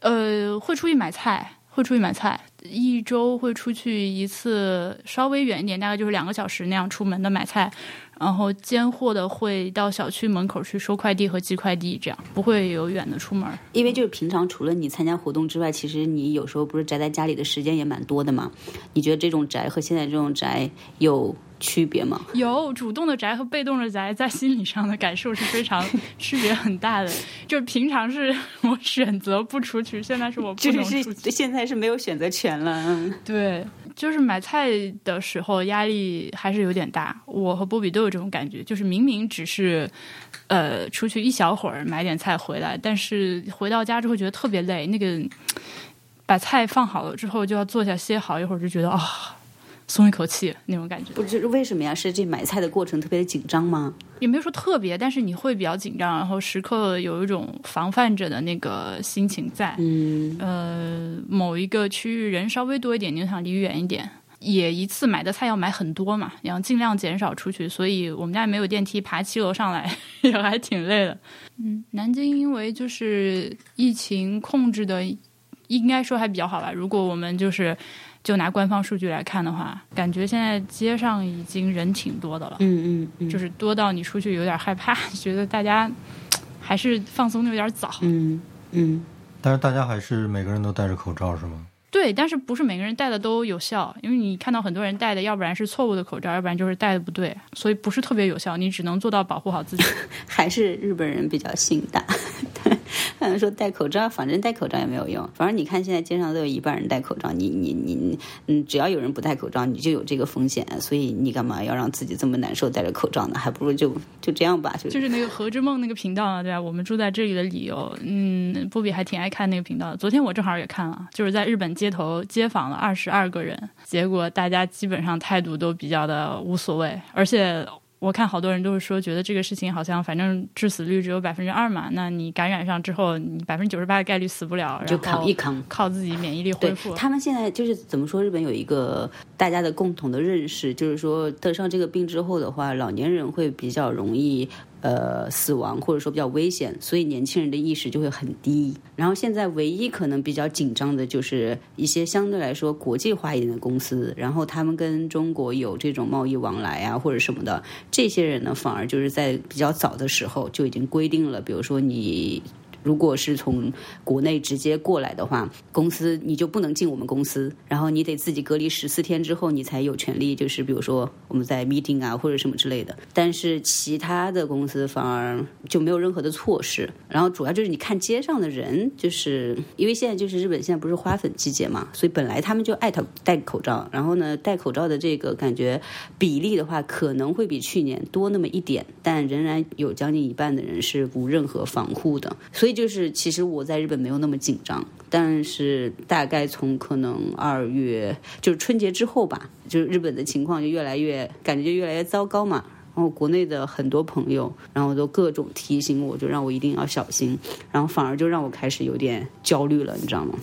呃，会出去买菜，会出去买菜。一周会出去一次，稍微远一点，大概就是两个小时那样出门的买菜，然后兼货的会到小区门口去收快递和寄快递，这样不会有远的出门。因为就是平常除了你参加活动之外，其实你有时候不是宅在家里的时间也蛮多的嘛？你觉得这种宅和现在这种宅有？区别吗？有主动的宅和被动的宅，在心理上的感受是非常区别很大的。就是平常是我选择不出去，现在是我不能出去，现在是没有选择权了。对，就是买菜的时候压力还是有点大。我和波比都有这种感觉，就是明明只是呃出去一小会儿买点菜回来，但是回到家之后觉得特别累。那个把菜放好了之后，就要坐下歇好一会儿，就觉得啊。松一口气那种感觉。不知为什么呀？是这买菜的过程特别的紧张吗？也没有说特别，但是你会比较紧张，然后时刻有一种防范着的那个心情在。嗯呃，某一个区域人稍微多一点，你就想离远一点。也一次买的菜要买很多嘛，然后尽量减少出去。所以我们家也没有电梯，爬七楼上来 也还挺累的。嗯，南京因为就是疫情控制的，应该说还比较好吧。如果我们就是就拿官方数据来看的话，感觉现在街上已经人挺多的了。嗯嗯嗯，就是多到你出去有点害怕，觉得大家还是放松的有点早。嗯嗯，但是大家还是每个人都戴着口罩是吗？对，但是不是每个人戴的都有效，因为你看到很多人戴的，要不然是错误的口罩，要不然就是戴的不对，所以不是特别有效。你只能做到保护好自己。还是日本人比较心大。他们说戴口罩，反正戴口罩也没有用。反正你看现在街上都有一半人戴口罩，你你你嗯，只要有人不戴口罩，你就有这个风险。所以你干嘛要让自己这么难受戴着口罩呢？还不如就就这样吧。就就是那个何之梦那个频道啊，对吧？我们住在这里的理由，嗯，波比还挺爱看那个频道。昨天我正好也看了，就是在日本街头街访了二十二个人，结果大家基本上态度都比较的无所谓，而且。我看好多人都是说，觉得这个事情好像反正致死率只有百分之二嘛，那你感染上之后，你百分之九十八的概率死不了，就扛一扛，靠自己免疫力恢复。他们现在就是怎么说？日本有一个大家的共同的认识，就是说得上这个病之后的话，老年人会比较容易。呃，死亡或者说比较危险，所以年轻人的意识就会很低。然后现在唯一可能比较紧张的就是一些相对来说国际化一点的公司，然后他们跟中国有这种贸易往来啊或者什么的，这些人呢反而就是在比较早的时候就已经规定了，比如说你。如果是从国内直接过来的话，公司你就不能进我们公司，然后你得自己隔离十四天之后，你才有权利，就是比如说我们在 meeting 啊或者什么之类的。但是其他的公司反而就没有任何的措施。然后主要就是你看街上的人，就是因为现在就是日本现在不是花粉季节嘛，所以本来他们就爱戴戴口罩，然后呢戴口罩的这个感觉比例的话，可能会比去年多那么一点，但仍然有将近一半的人是无任何防护的，所以。就是，其实我在日本没有那么紧张，但是大概从可能二月，就是春节之后吧，就是日本的情况就越来越，感觉就越来越糟糕嘛。然后国内的很多朋友，然后都各种提醒我，就让我一定要小心，然后反而就让我开始有点焦虑了，你知道吗？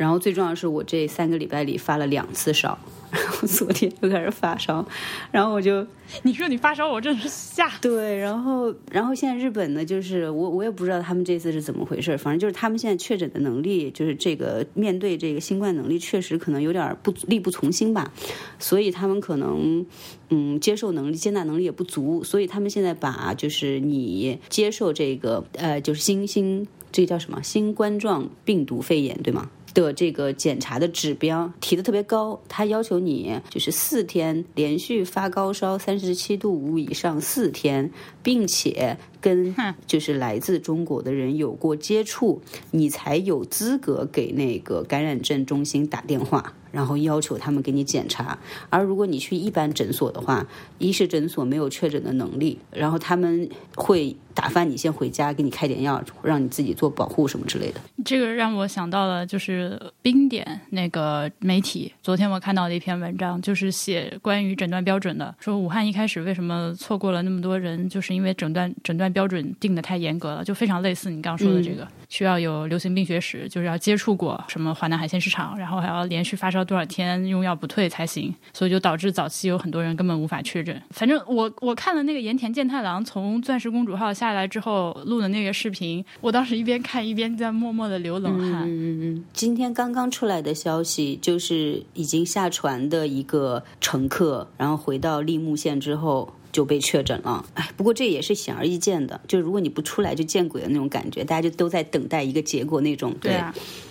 然后最重要的是，我这三个礼拜里发了两次烧。然 后昨天就开始发烧，然后我就你说你发烧，我真是吓。对，然后然后现在日本呢，就是我我也不知道他们这次是怎么回事，反正就是他们现在确诊的能力，就是这个面对这个新冠能力，确实可能有点不力不从心吧，所以他们可能嗯接受能力、接纳能力也不足，所以他们现在把就是你接受这个呃就是新新这叫什么新冠状病毒肺炎对吗？的这个检查的指标提的特别高，他要求你就是四天连续发高烧三十七度五以上四天，并且跟就是来自中国的人有过接触，你才有资格给那个感染症中心打电话。然后要求他们给你检查，而如果你去一般诊所的话，一是诊所没有确诊的能力，然后他们会打发你先回家，给你开点药，让你自己做保护什么之类的。这个让我想到了，就是冰点那个媒体，昨天我看到的一篇文章，就是写关于诊断标准的，说武汉一开始为什么错过了那么多人，就是因为诊断诊断标准定的太严格了，就非常类似你刚刚说的这个，需要有流行病学史，就是要接触过什么华南海鲜市场，然后还要连续发烧。多少天用药不退才行，所以就导致早期有很多人根本无法确诊。反正我我看了那个盐田健太郎从钻石公主号下来之后录的那个视频，我当时一边看一边在默默的流冷汗。嗯嗯嗯。今天刚刚出来的消息就是已经下船的一个乘客，然后回到立木县之后就被确诊了。哎，不过这也是显而易见的，就如果你不出来就见鬼的那种感觉，大家就都在等待一个结果那种。对。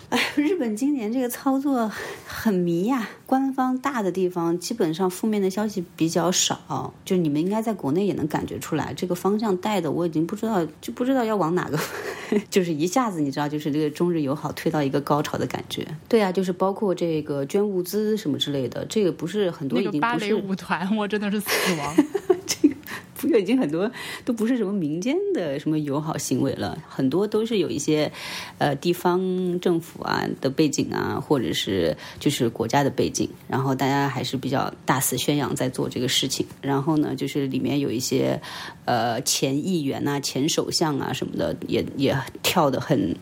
哎，日本今年这个操作很迷呀。官方大的地方基本上负面的消息比较少，就你们应该在国内也能感觉出来，这个方向带的我已经不知道，就不知道要往哪个，就是一下子你知道，就是这个中日友好推到一个高潮的感觉。对啊，就是包括这个捐物资什么之类的，这个不是很多已经不是芭蕾舞团，我真的是死亡。就已经很多都不是什么民间的什么友好行为了，很多都是有一些呃地方政府啊的背景啊，或者是就是国家的背景，然后大家还是比较大肆宣扬在做这个事情。然后呢，就是里面有一些呃前议员啊、前首相啊什么的，也也跳得很，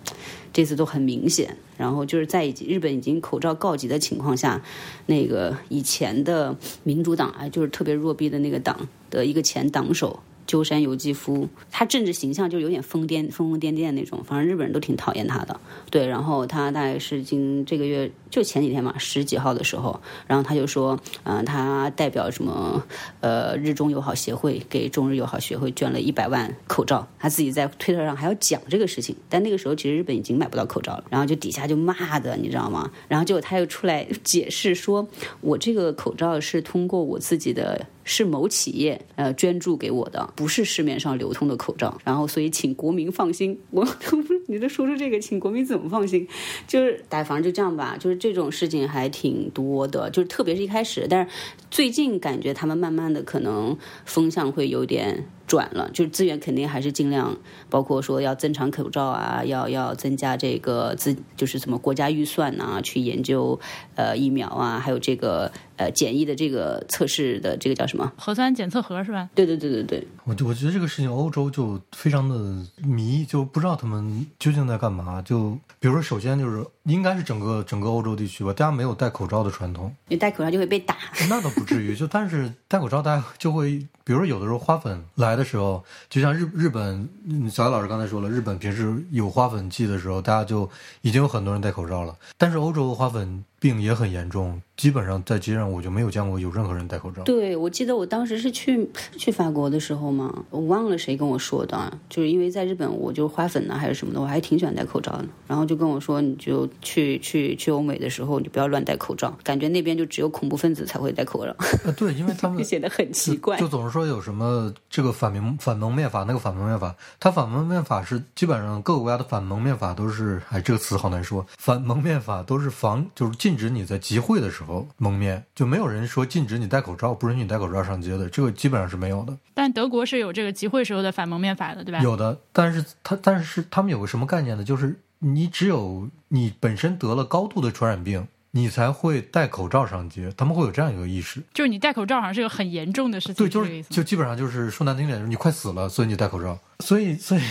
这次都很明显。然后就是在日本已经口罩告急的情况下，那个以前的民主党啊，就是特别弱逼的那个党的一个前党首。鸠山由纪夫，他政治形象就有点疯癫、疯疯癫癫那种，反正日本人都挺讨厌他的。对，然后他大概是今这个月就前几天嘛，十几号的时候，然后他就说，嗯、他代表什么呃日中友好协会给中日友好协会捐了一百万口罩，他自己在推特上还要讲这个事情，但那个时候其实日本已经买不到口罩了，然后就底下就骂的，你知道吗？然后结果他又出来解释说，我这个口罩是通过我自己的。是某企业呃捐助给我的，不是市面上流通的口罩。然后，所以请国民放心。我 你都说出这个，请国民怎么放心？就是打反正就这样吧。就是这种事情还挺多的，就是特别是一开始，但是最近感觉他们慢慢的可能风向会有点转了，就是资源肯定还是尽量，包括说要增长口罩啊，要要增加这个资，就是什么国家预算呐、去研究呃疫苗啊，还有这个呃简易的这个测试的这个叫什么？核酸检测盒是吧？对对对对对，我就我觉得这个事情，欧洲就非常的迷，就不知道他们究竟在干嘛。就比如说，首先就是应该是整个整个欧洲地区吧，大家没有戴口罩的传统，你戴口罩就会被打。那倒不至于。就但是戴口罩，大家就会，比如说有的时候花粉来的时候，就像日日本，小艾老师刚才说了，日本平时有花粉季的时候，大家就已经有很多人戴口罩了。但是欧洲花粉病也很严重，基本上在街上我就没有见过有任何人戴口罩。对，我记得我当时是去去法国的时候嘛，我忘了谁跟我说的，就是因为在日本我就花粉呢还是什么的，我还挺喜欢戴口罩的。然后就跟我说，你就去去去欧美的时候，你不要乱戴口罩，感觉那边就只有恐怖分子才会戴口罩，呃，对，因为 他们显得很奇怪。就总是说有什么这个反蒙反蒙面法，那个反蒙面法，他反蒙面法是基本上各个国家的反蒙面法都是，哎，这个词好难说，反蒙面法都是防，就是禁止你在集会的时候蒙面，就没有人说禁止你戴口罩，不允许你戴口罩上街的，这个基本上是没有的。但德国是有这个集会时候的反蒙面法的，对吧？有的，但是他但是他们有个什么概念呢？就是你只有你本身得了高度的传染病，你才会戴口罩上街，他们会有这样一个意识。就是你戴口罩好像是个很严重的事情，对，就是就基本上就是说难听点，就是你快死了，所以你戴口罩。所以，所以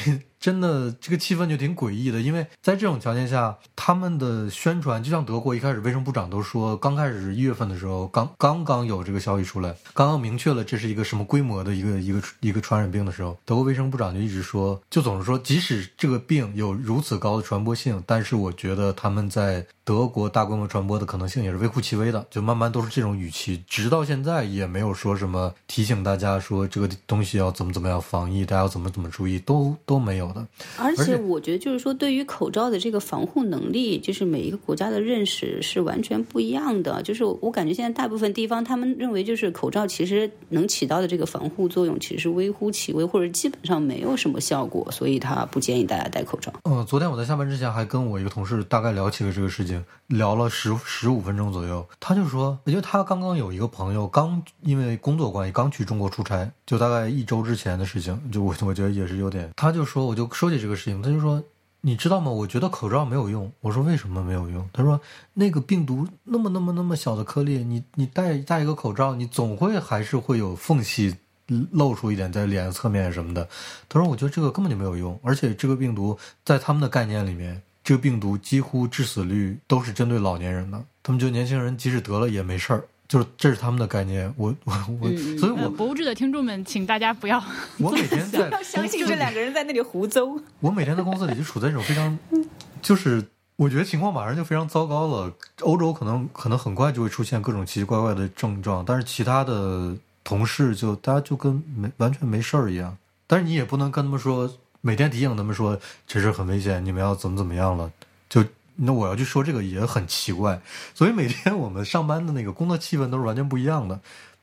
真的这个气氛就挺诡异的，因为在这种条件下，他们的宣传就像德国一开始卫生部长都说，刚开始一月份的时候，刚刚刚有这个消息出来，刚刚明确了这是一个什么规模的一个一个一个传染病的时候，德国卫生部长就一直说，就总是说，即使这个病有如此高的传播性，但是我觉得他们在德国大规模传播的可能性也是微乎其微的，就慢慢都是这种语气，直到现在也没有说什么提醒大家说这个东西要怎么怎么样防疫，大家要怎么怎么注意，都都没有。的。而且我觉得，就是说，对于口罩的这个防护能力，就是每一个国家的认识是完全不一样的。就是我感觉现在大部分地方，他们认为就是口罩其实能起到的这个防护作用，其实是微乎其微，或者基本上没有什么效果，所以他不建议大家戴口罩。嗯，昨天我在下班之前还跟我一个同事大概聊起了这个事情，聊了十十五分钟左右。他就说，因为他刚刚有一个朋友刚因为工作关系刚去中国出差，就大概一周之前的事情，就我我觉得也是有点。他就说，我就说起这个事情，他就说。你知道吗？我觉得口罩没有用。我说为什么没有用？他说那个病毒那么那么那么小的颗粒，你你戴戴一个口罩，你总会还是会有缝隙露出一点在脸侧面什么的。他说我觉得这个根本就没有用，而且这个病毒在他们的概念里面，这个病毒几乎致死率都是针对老年人的，他们觉得年轻人即使得了也没事儿。就是这是他们的概念，我我我，所以呃，我博物志的听众们，请大家不要 我每天在要相信这两个人在那里胡诌。我每天在公司里就处在一种非常，就是我觉得情况马上就非常糟糕了。欧洲可能可能很快就会出现各种奇奇怪怪的症状，但是其他的同事就大家就跟没完全没事儿一样。但是你也不能跟他们说，每天提醒他们说这事很危险，你们要怎么怎么样了。就那我要去说这个也很奇怪，所以每天我们上班的那个工作气氛都是完全不一样的。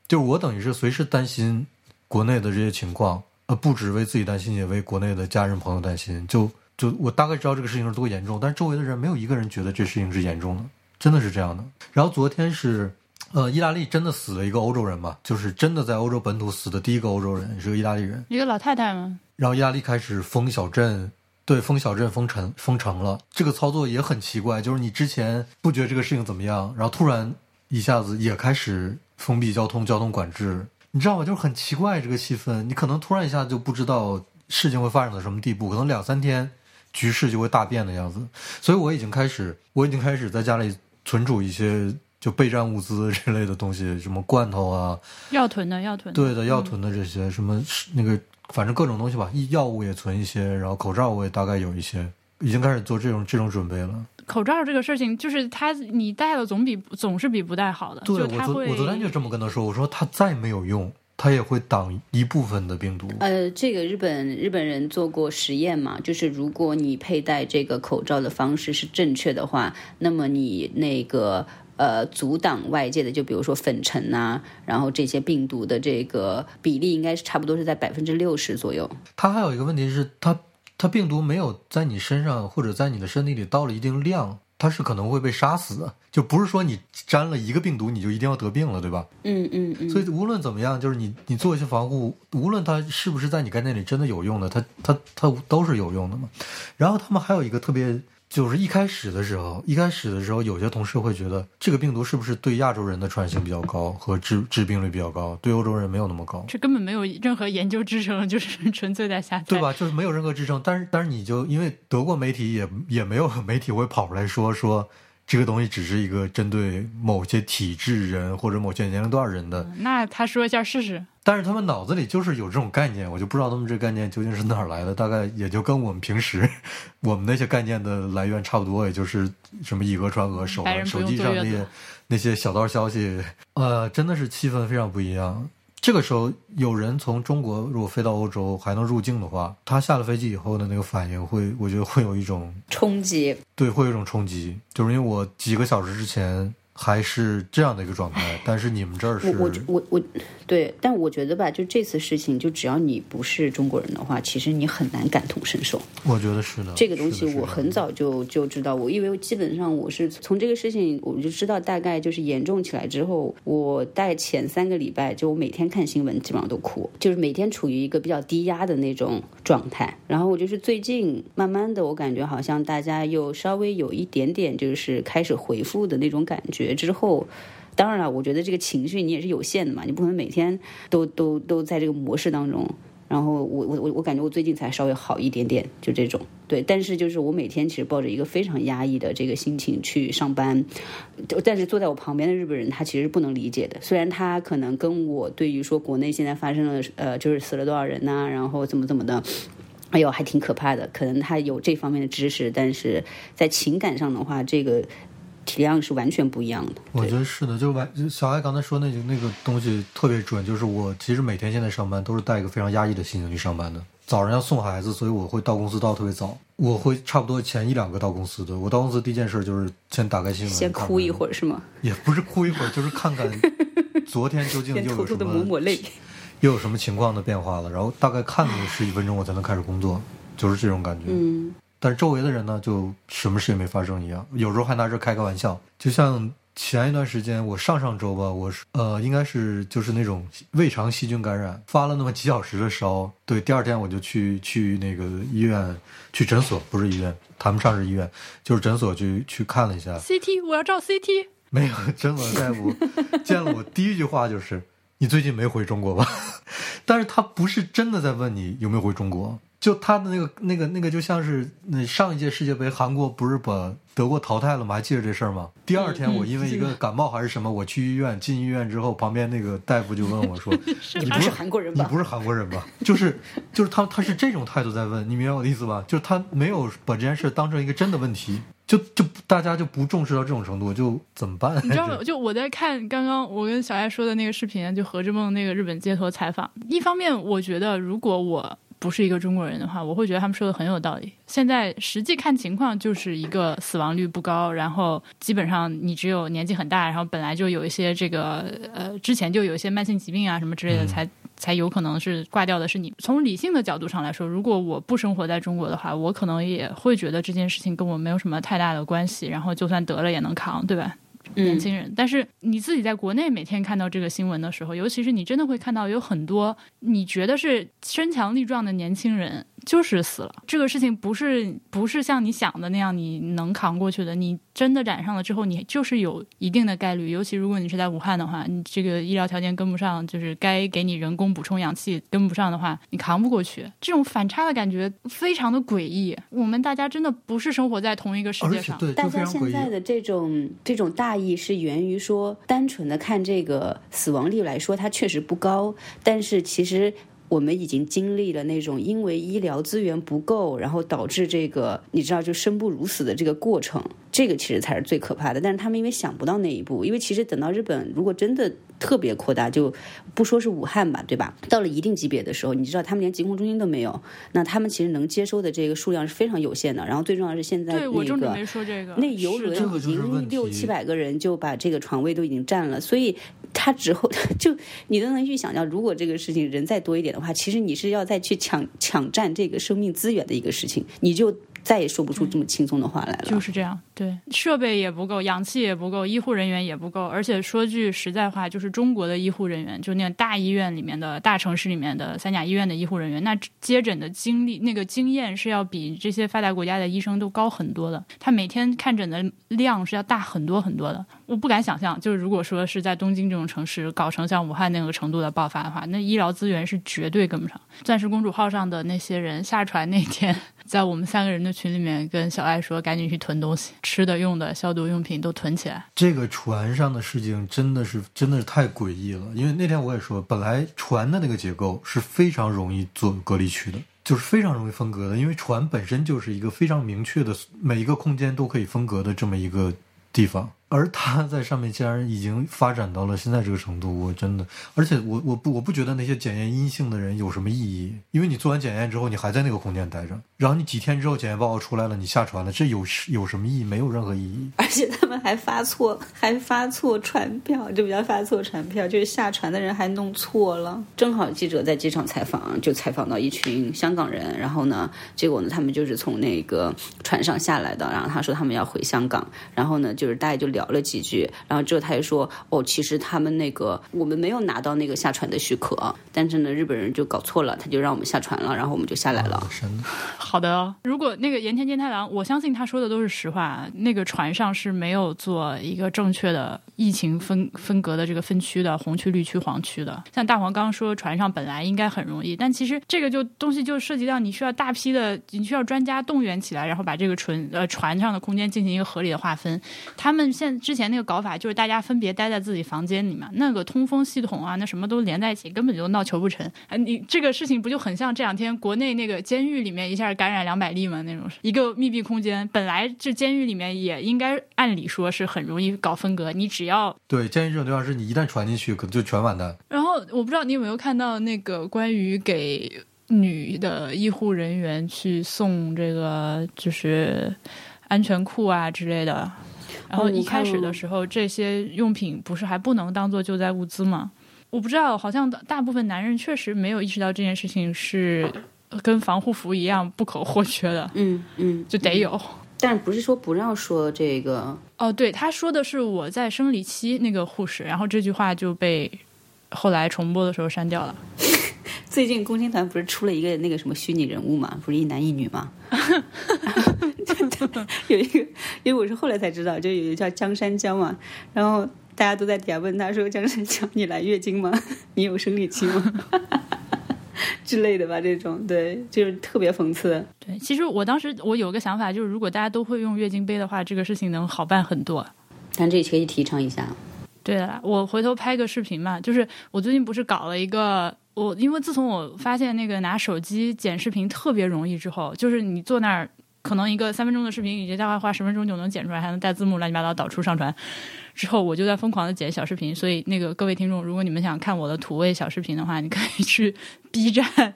就是我等于是随时担心国内的这些情况，呃，不止为自己担心，也为国内的家人朋友担心。就就我大概知道这个事情是多严重，但是周围的人没有一个人觉得这事情是严重的，真的是这样的。然后昨天是呃，意大利真的死了一个欧洲人嘛，就是真的在欧洲本土死的第一个欧洲人是个意大利人。一个老太太吗？然后意大利开始封小镇，对，封小镇、封城、封城了。这个操作也很奇怪，就是你之前不觉得这个事情怎么样，然后突然一下子也开始封闭交通、交通管制，你知道吗？就是很奇怪这个气氛，你可能突然一下就不知道事情会发展到什么地步，可能两三天局势就会大变的样子。所以我已经开始，我已经开始在家里存储一些就备战物资 之类的东西，什么罐头啊，要囤的要囤的。对的，要囤的这些、什么是那个，反正各种东西吧，医药物也存一些，然后口罩我也大概有一些，已经开始做这种这种准备了。口罩这个事情，就是他你戴了总比总是比不戴好的。对我昨就它会我昨天就这么跟他说，我说它再没有用，它也会挡一部分的病毒。呃，这个日本日本人做过实验嘛，就是如果你佩戴这个口罩的方式是正确的话，那么你那个呃阻挡外界的，就比如说粉尘啊，然后这些病毒的这个比例应该是差不多是在百分之六十左右。它还有一个问题是，它它病毒没有在你身上或者在你的身体里到了一定量，它是可能会被杀死的。就不是说你沾了一个病毒你就一定要得病了，对吧？嗯嗯嗯。所以无论怎么样，就是你你做一些防护，无论它是不是在你概念里真的有用的，它它它都是有用的嘛。然后他们还有一个特别，就是一开始的时候，一开始的时候，有些同事会觉得这个病毒是不是对亚洲人的传染性比较高和致致病率比较高，对欧洲人没有那么高。这根本没有任何研究支撑，就是 纯粹在瞎猜。对吧？就是没有任何支撑，但是但是你就因为德国媒体也也没有 媒体会跑出来说说这个东西只是一个针对某些体质人或者某些年龄段人的，那他说一下试试。但是他们脑子里就是有这种概念，我就不知道他们这概念究竟是哪儿来的，大概也就跟我们平时 我们那些概念的来源差不多，也就是什么以讹传讹，手手机上那些那些小道消息，呃，真的是气氛非常不一样。这个时候，有人从中国如果飞到欧洲还能入境的话，他下了飞机以后的那个反应会，我觉得会有一种冲击，对，会有一种冲击，就是因为我几个小时之前还是这样的一个状态，但是你们这儿是我我我我，对，但我觉得吧，就这次事情，就只要你不是中国人的话，其实你很难感同身受。我觉得是的，这个东西我很早就就知道，我因为基本上我是从这个事情我就知道大概就是严重起来之后，我大概前三个礼拜就我每天看新闻基本上都哭，就是每天处于一个比较低压的那种状态。然后我就是最近慢慢的，我感觉好像大家又稍微有一点点就是开始回复的那种感觉之后。当然了，我觉得这个情绪你也是有限的嘛，你不可能每天都都都在这个模式当中。然后我我我我感觉我最近才稍微好一点点，就这种对。但是就是我每天其实抱着一个非常压抑的这个心情去上班，就但是坐在我旁边的日本人他其实不能理解的。虽然他可能跟我对于说国内现在发生了呃就是死了多少人呐、然后怎么怎么的。哎呦，还挺可怕的。可能他有这方面的知识，但是在情感上的话，这个体量是完全不一样的。我觉得是的，就完小艾刚才说那个那个东西特别准，就是我其实每天现在上班都是带一个非常压抑的心情去上班的。早上要送孩子，所以我会到公司到特别早，我会差不多前一两个到公司的。我到公司第一件事就是先打开新闻，先哭一，会儿是吗？也不是哭一会儿，就是看看 昨天究竟又有什么抹抹泪。又有什么情况的变化了，然后大概看个十几分钟，我才能开始工作，就是这种感觉。嗯，但是周围的人呢，就什么事也没发生一样，有时候还拿这开个玩笑。就像前一段时间，我上上周吧，我是呃，应该是就是那种胃肠细菌感染，发了那么几小时的烧。对，第二天我就去去那个医院，去诊所，不是医院，谈不上是医院，就是诊所去去看了一下。CT，我要照 CT。没有，诊所大夫见了我第一句话就是：“ 你最近没回中国吧？” 但是他不是真的在问你有没有回中国，就他的那个那个那个，就像是那上一届世界杯，韩国不是把德国淘汰了吗？还记得这事儿吗？第二天我因为一个感冒还是什么，我去医院，进医院之后，旁边那个大夫就问我说：“ 你不他是韩国人吧你不是韩国人吧？”就是就是他他是这种态度在问，你明白我的意思吧？就是他没有把这件事当成一个真的问题。就就大家就不重视到这种程度，就怎么办？你知道吗？就我在看刚刚我跟小艾说的那个视频，就何志梦那个日本街头采访。一方面，我觉得如果我不是一个中国人的话，我会觉得他们说的很有道理。现在实际看情况，就是一个死亡率不高，然后基本上你只有年纪很大，然后本来就有一些这个呃之前就有一些慢性疾病啊什么之类的，嗯才才有可能是挂掉的是你。从理性的角度上来说，如果我不生活在中国的话，我可能也会觉得这件事情跟我没有什么太大的关系，然后就算得了也能扛，对吧？年轻人。但是你自己在国内每天看到这个新闻的时候，尤其是你真的会看到有很多你觉得是身强力壮的年轻人。就是死了，这个事情不是不是像你想的那样你能扛过去的。你真的染上了之后，你就是有一定的概率。尤其如果你是在武汉的话，你这个医疗条件跟不上，就是该给你人工补充氧气跟不上的话，你扛不过去。这种反差的感觉非常的诡异。我们大家真的不是生活在同一个世界上。大家现在的这种这种大意是源于说，单纯的看这个死亡率来说，它确实不高，但是其实。我们已经经历了那种因为医疗资源不够，然后导致这个你知道就生不如死的这个过程，这个其实才是最可怕的。但是他们因为想不到那一步，因为其实等到日本如果真的特别扩大，就不说是武汉吧，对吧？到了一定级别的时候，你知道他们连疾控中心都没有，那他们其实能接收的这个数量是非常有限的。然后最重要是现在那个那游轮已经六七百个人就把这个床位都已经占了，所以。他之后 就你都能预想到，如果这个事情人再多一点的话，其实你是要再去抢抢占这个生命资源的一个事情，你就。再也说不出这么轻松的话来了。就是这样，对，设备也不够，氧气也不够，医护人员也不够，而且说句实在话，就是中国的医护人员，就那大医院里面的大城市里面的三甲医院的医护人员，那接诊的经历、那个经验是要比这些发达国家的医生都高很多的。他每天看诊的量是要大很多很多的。我不敢想象，就是如果说是在东京这种城市搞成像武汉那个程度的爆发的话，那医疗资源是绝对跟不上。钻石公主号上的那些人下船那天。在我们三个人的群里面，跟小爱说，赶紧去囤东西，吃的、用的、消毒用品都囤起来。这个船上的事情真的是，真的是太诡异了。因为那天我也说，本来船的那个结构是非常容易做隔离区的，就是非常容易分隔的，因为船本身就是一个非常明确的，每一个空间都可以分隔的这么一个地方。而他在上面竟然已经发展到了现在这个程度，我真的，而且我我不我不觉得那些检验阴性的人有什么意义，因为你做完检验之后，你还在那个空间待着，然后你几天之后检验报告出来了，你下船了，这有有什么意义？没有任何意义。而且他们还发错，还发错船票，就比较发错船票，就是下船的人还弄错了。正好记者在机场采访，就采访到一群香港人，然后呢，结果呢，他们就是从那个船上下来的，然后他说他们要回香港，然后呢，就是大家就聊。聊了几句，然后之后他就说：“哦，其实他们那个我们没有拿到那个下船的许可，但是呢，日本人就搞错了，他就让我们下船了，然后我们就下来了。”好的，如果那个盐田健太郎，我相信他说的都是实话。那个船上是没有做一个正确的疫情分分隔的这个分区的红区、绿区、黄区的。像大黄刚刚说，船上本来应该很容易，但其实这个就东西就涉及到你需要大批的，你需要专家动员起来，然后把这个船呃船上的空间进行一个合理的划分。他们现之前那个搞法就是大家分别待在自己房间里面，那个通风系统啊，那什么都连在一起，根本就闹球不成。哎，你这个事情不就很像这两天国内那个监狱里面一下感染两百例吗？那种一个密闭空间，本来这监狱里面也应该按理说是很容易搞分隔，你只要对监狱这种地方是你一旦传进去，可能就全完蛋。然后我不知道你有没有看到那个关于给女的医护人员去送这个就是安全裤啊之类的。然后一开始的时候，这些用品不是还不能当做救灾物资吗？我不知道，好像大部分男人确实没有意识到这件事情是跟防护服一样不可或缺的。嗯嗯，就得有。但不是说不让说这个。哦，对，他说的是我在生理期那个护士，然后这句话就被后来重播的时候删掉了。最近共青团不是出了一个那个什么虚拟人物嘛？不是一男一女嘛？有一个，因为我是后来才知道，就有一个叫江山江嘛。然后大家都在底下问他说：“江山江，你来月经吗？你有生理期吗？” 之类的吧，这种对，就是特别讽刺。对，其实我当时我有个想法，就是如果大家都会用月经杯的话，这个事情能好办很多。但这可以提倡一下。对的，我回头拍个视频嘛。就是我最近不是搞了一个。我因为自从我发现那个拿手机剪视频特别容易之后，就是你坐那儿，可能一个三分钟的视频，你大概花十分钟就能剪出来，还能带字幕，乱七八糟导出上传。之后我就在疯狂的剪小视频，所以那个各位听众，如果你们想看我的土味小视频的话，你可以去 B 站，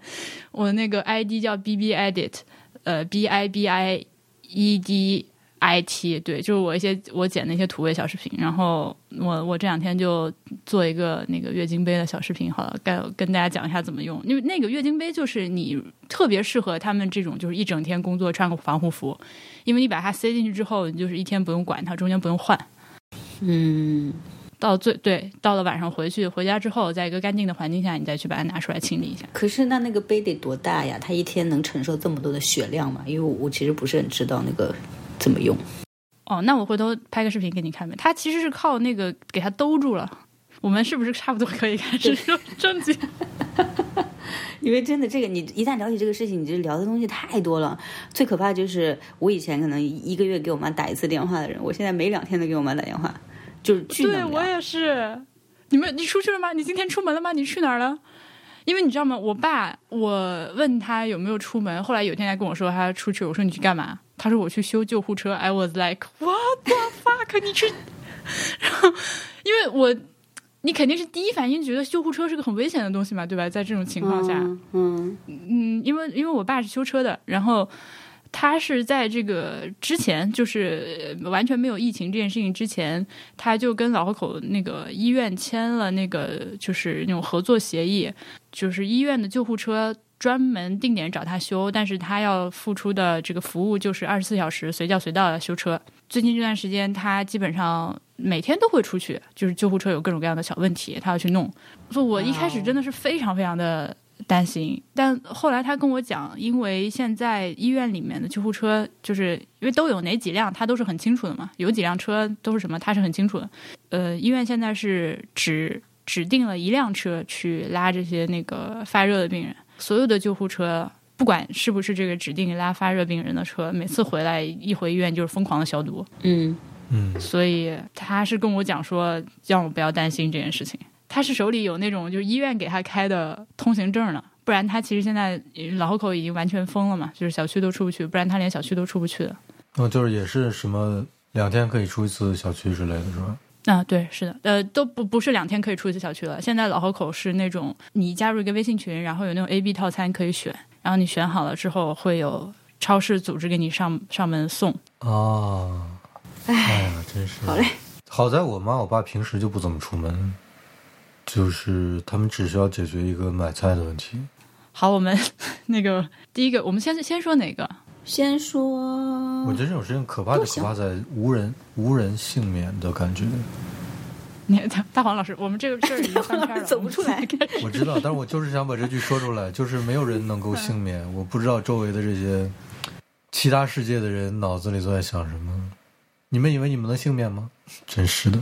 我那个 ID 叫 B B Edit，呃 B I B I E D。I T 对，就是我一些我剪那些土味小视频，然后我我这两天就做一个那个月经杯的小视频，好了，该跟大家讲一下怎么用。因为那个月经杯就是你特别适合他们这种就是一整天工作穿个防护服，因为你把它塞进去之后，你就是一天不用管它，中间不用换。嗯，到最对，到了晚上回去，回家之后，在一个干净的环境下，你再去把它拿出来清理一下。可是那那个杯得多大呀？它一天能承受这么多的血量吗？因为我我其实不是很知道那个怎么用。哦，那我回头拍个视频给你看呗。它其实是靠那个给它兜住了。我们是不是差不多可以开始说正经？因为真的，这个你一旦聊起这个事情，你就聊的东西太多了。最可怕就是我以前可能一个月给我妈打一次电话的人，我现在每两天都给我妈打电话，就是巨对我也是。你们，你出去了吗？你今天出门了吗？你去哪儿了？因为你知道吗？我爸，我问他有没有出门，后来有一天他跟我说他出去，我说你去干嘛？他说我去修救护车。I was like what the fuck？你去？然后，因为我。你肯定是第一反应觉得救护车是个很危险的东西嘛，对吧？在这种情况下，嗯嗯，因为因为我爸是修车的，然后他是在这个之前，就是完全没有疫情这件事情之前，他就跟老河口那个医院签了那个就是那种合作协议，就是医院的救护车专门定点找他修，但是他要付出的这个服务就是二十四小时随叫随到的修车。最近这段时间，他基本上。每天都会出去，就是救护车有各种各样的小问题，他要去弄。所以我一开始真的是非常非常的担心，但后来他跟我讲，因为现在医院里面的救护车，就是因为都有哪几辆，他都是很清楚的嘛，有几辆车都是什么，他是很清楚的。呃，医院现在是只指定了一辆车去拉这些那个发热的病人，所有的救护车，不管是不是这个指定拉发热病人的车，每次回来一回医院就是疯狂的消毒。嗯。嗯，所以他是跟我讲说，让我不要担心这件事情。他是手里有那种就是医院给他开的通行证呢，不然他其实现在老河口已经完全封了嘛，就是小区都出不去，不然他连小区都出不去的。哦，就是也是什么两天可以出一次小区之类的是吧？啊，对，是的，呃，都不不是两天可以出一次小区了。现在老河口是那种你加入一个微信群，然后有那种 A B 套餐可以选，然后你选好了之后会有超市组织给你上上门送。哦。哎呀，真是好嘞！好在我妈我爸平时就不怎么出门，就是他们只需要解决一个买菜的问题。好，我们 那个第一个，我们先先说哪个？先说。我觉得这种事情可怕就可怕在无人无人幸免的感觉。你 大黄老师，我们这个事儿已经翻篇了，走不出来。我知道，但是我就是想把这句说出来，就是没有人能够幸免。我不知道周围的这些其他世界的人脑子里都在想什么。你们以为你们能幸免吗？真是的。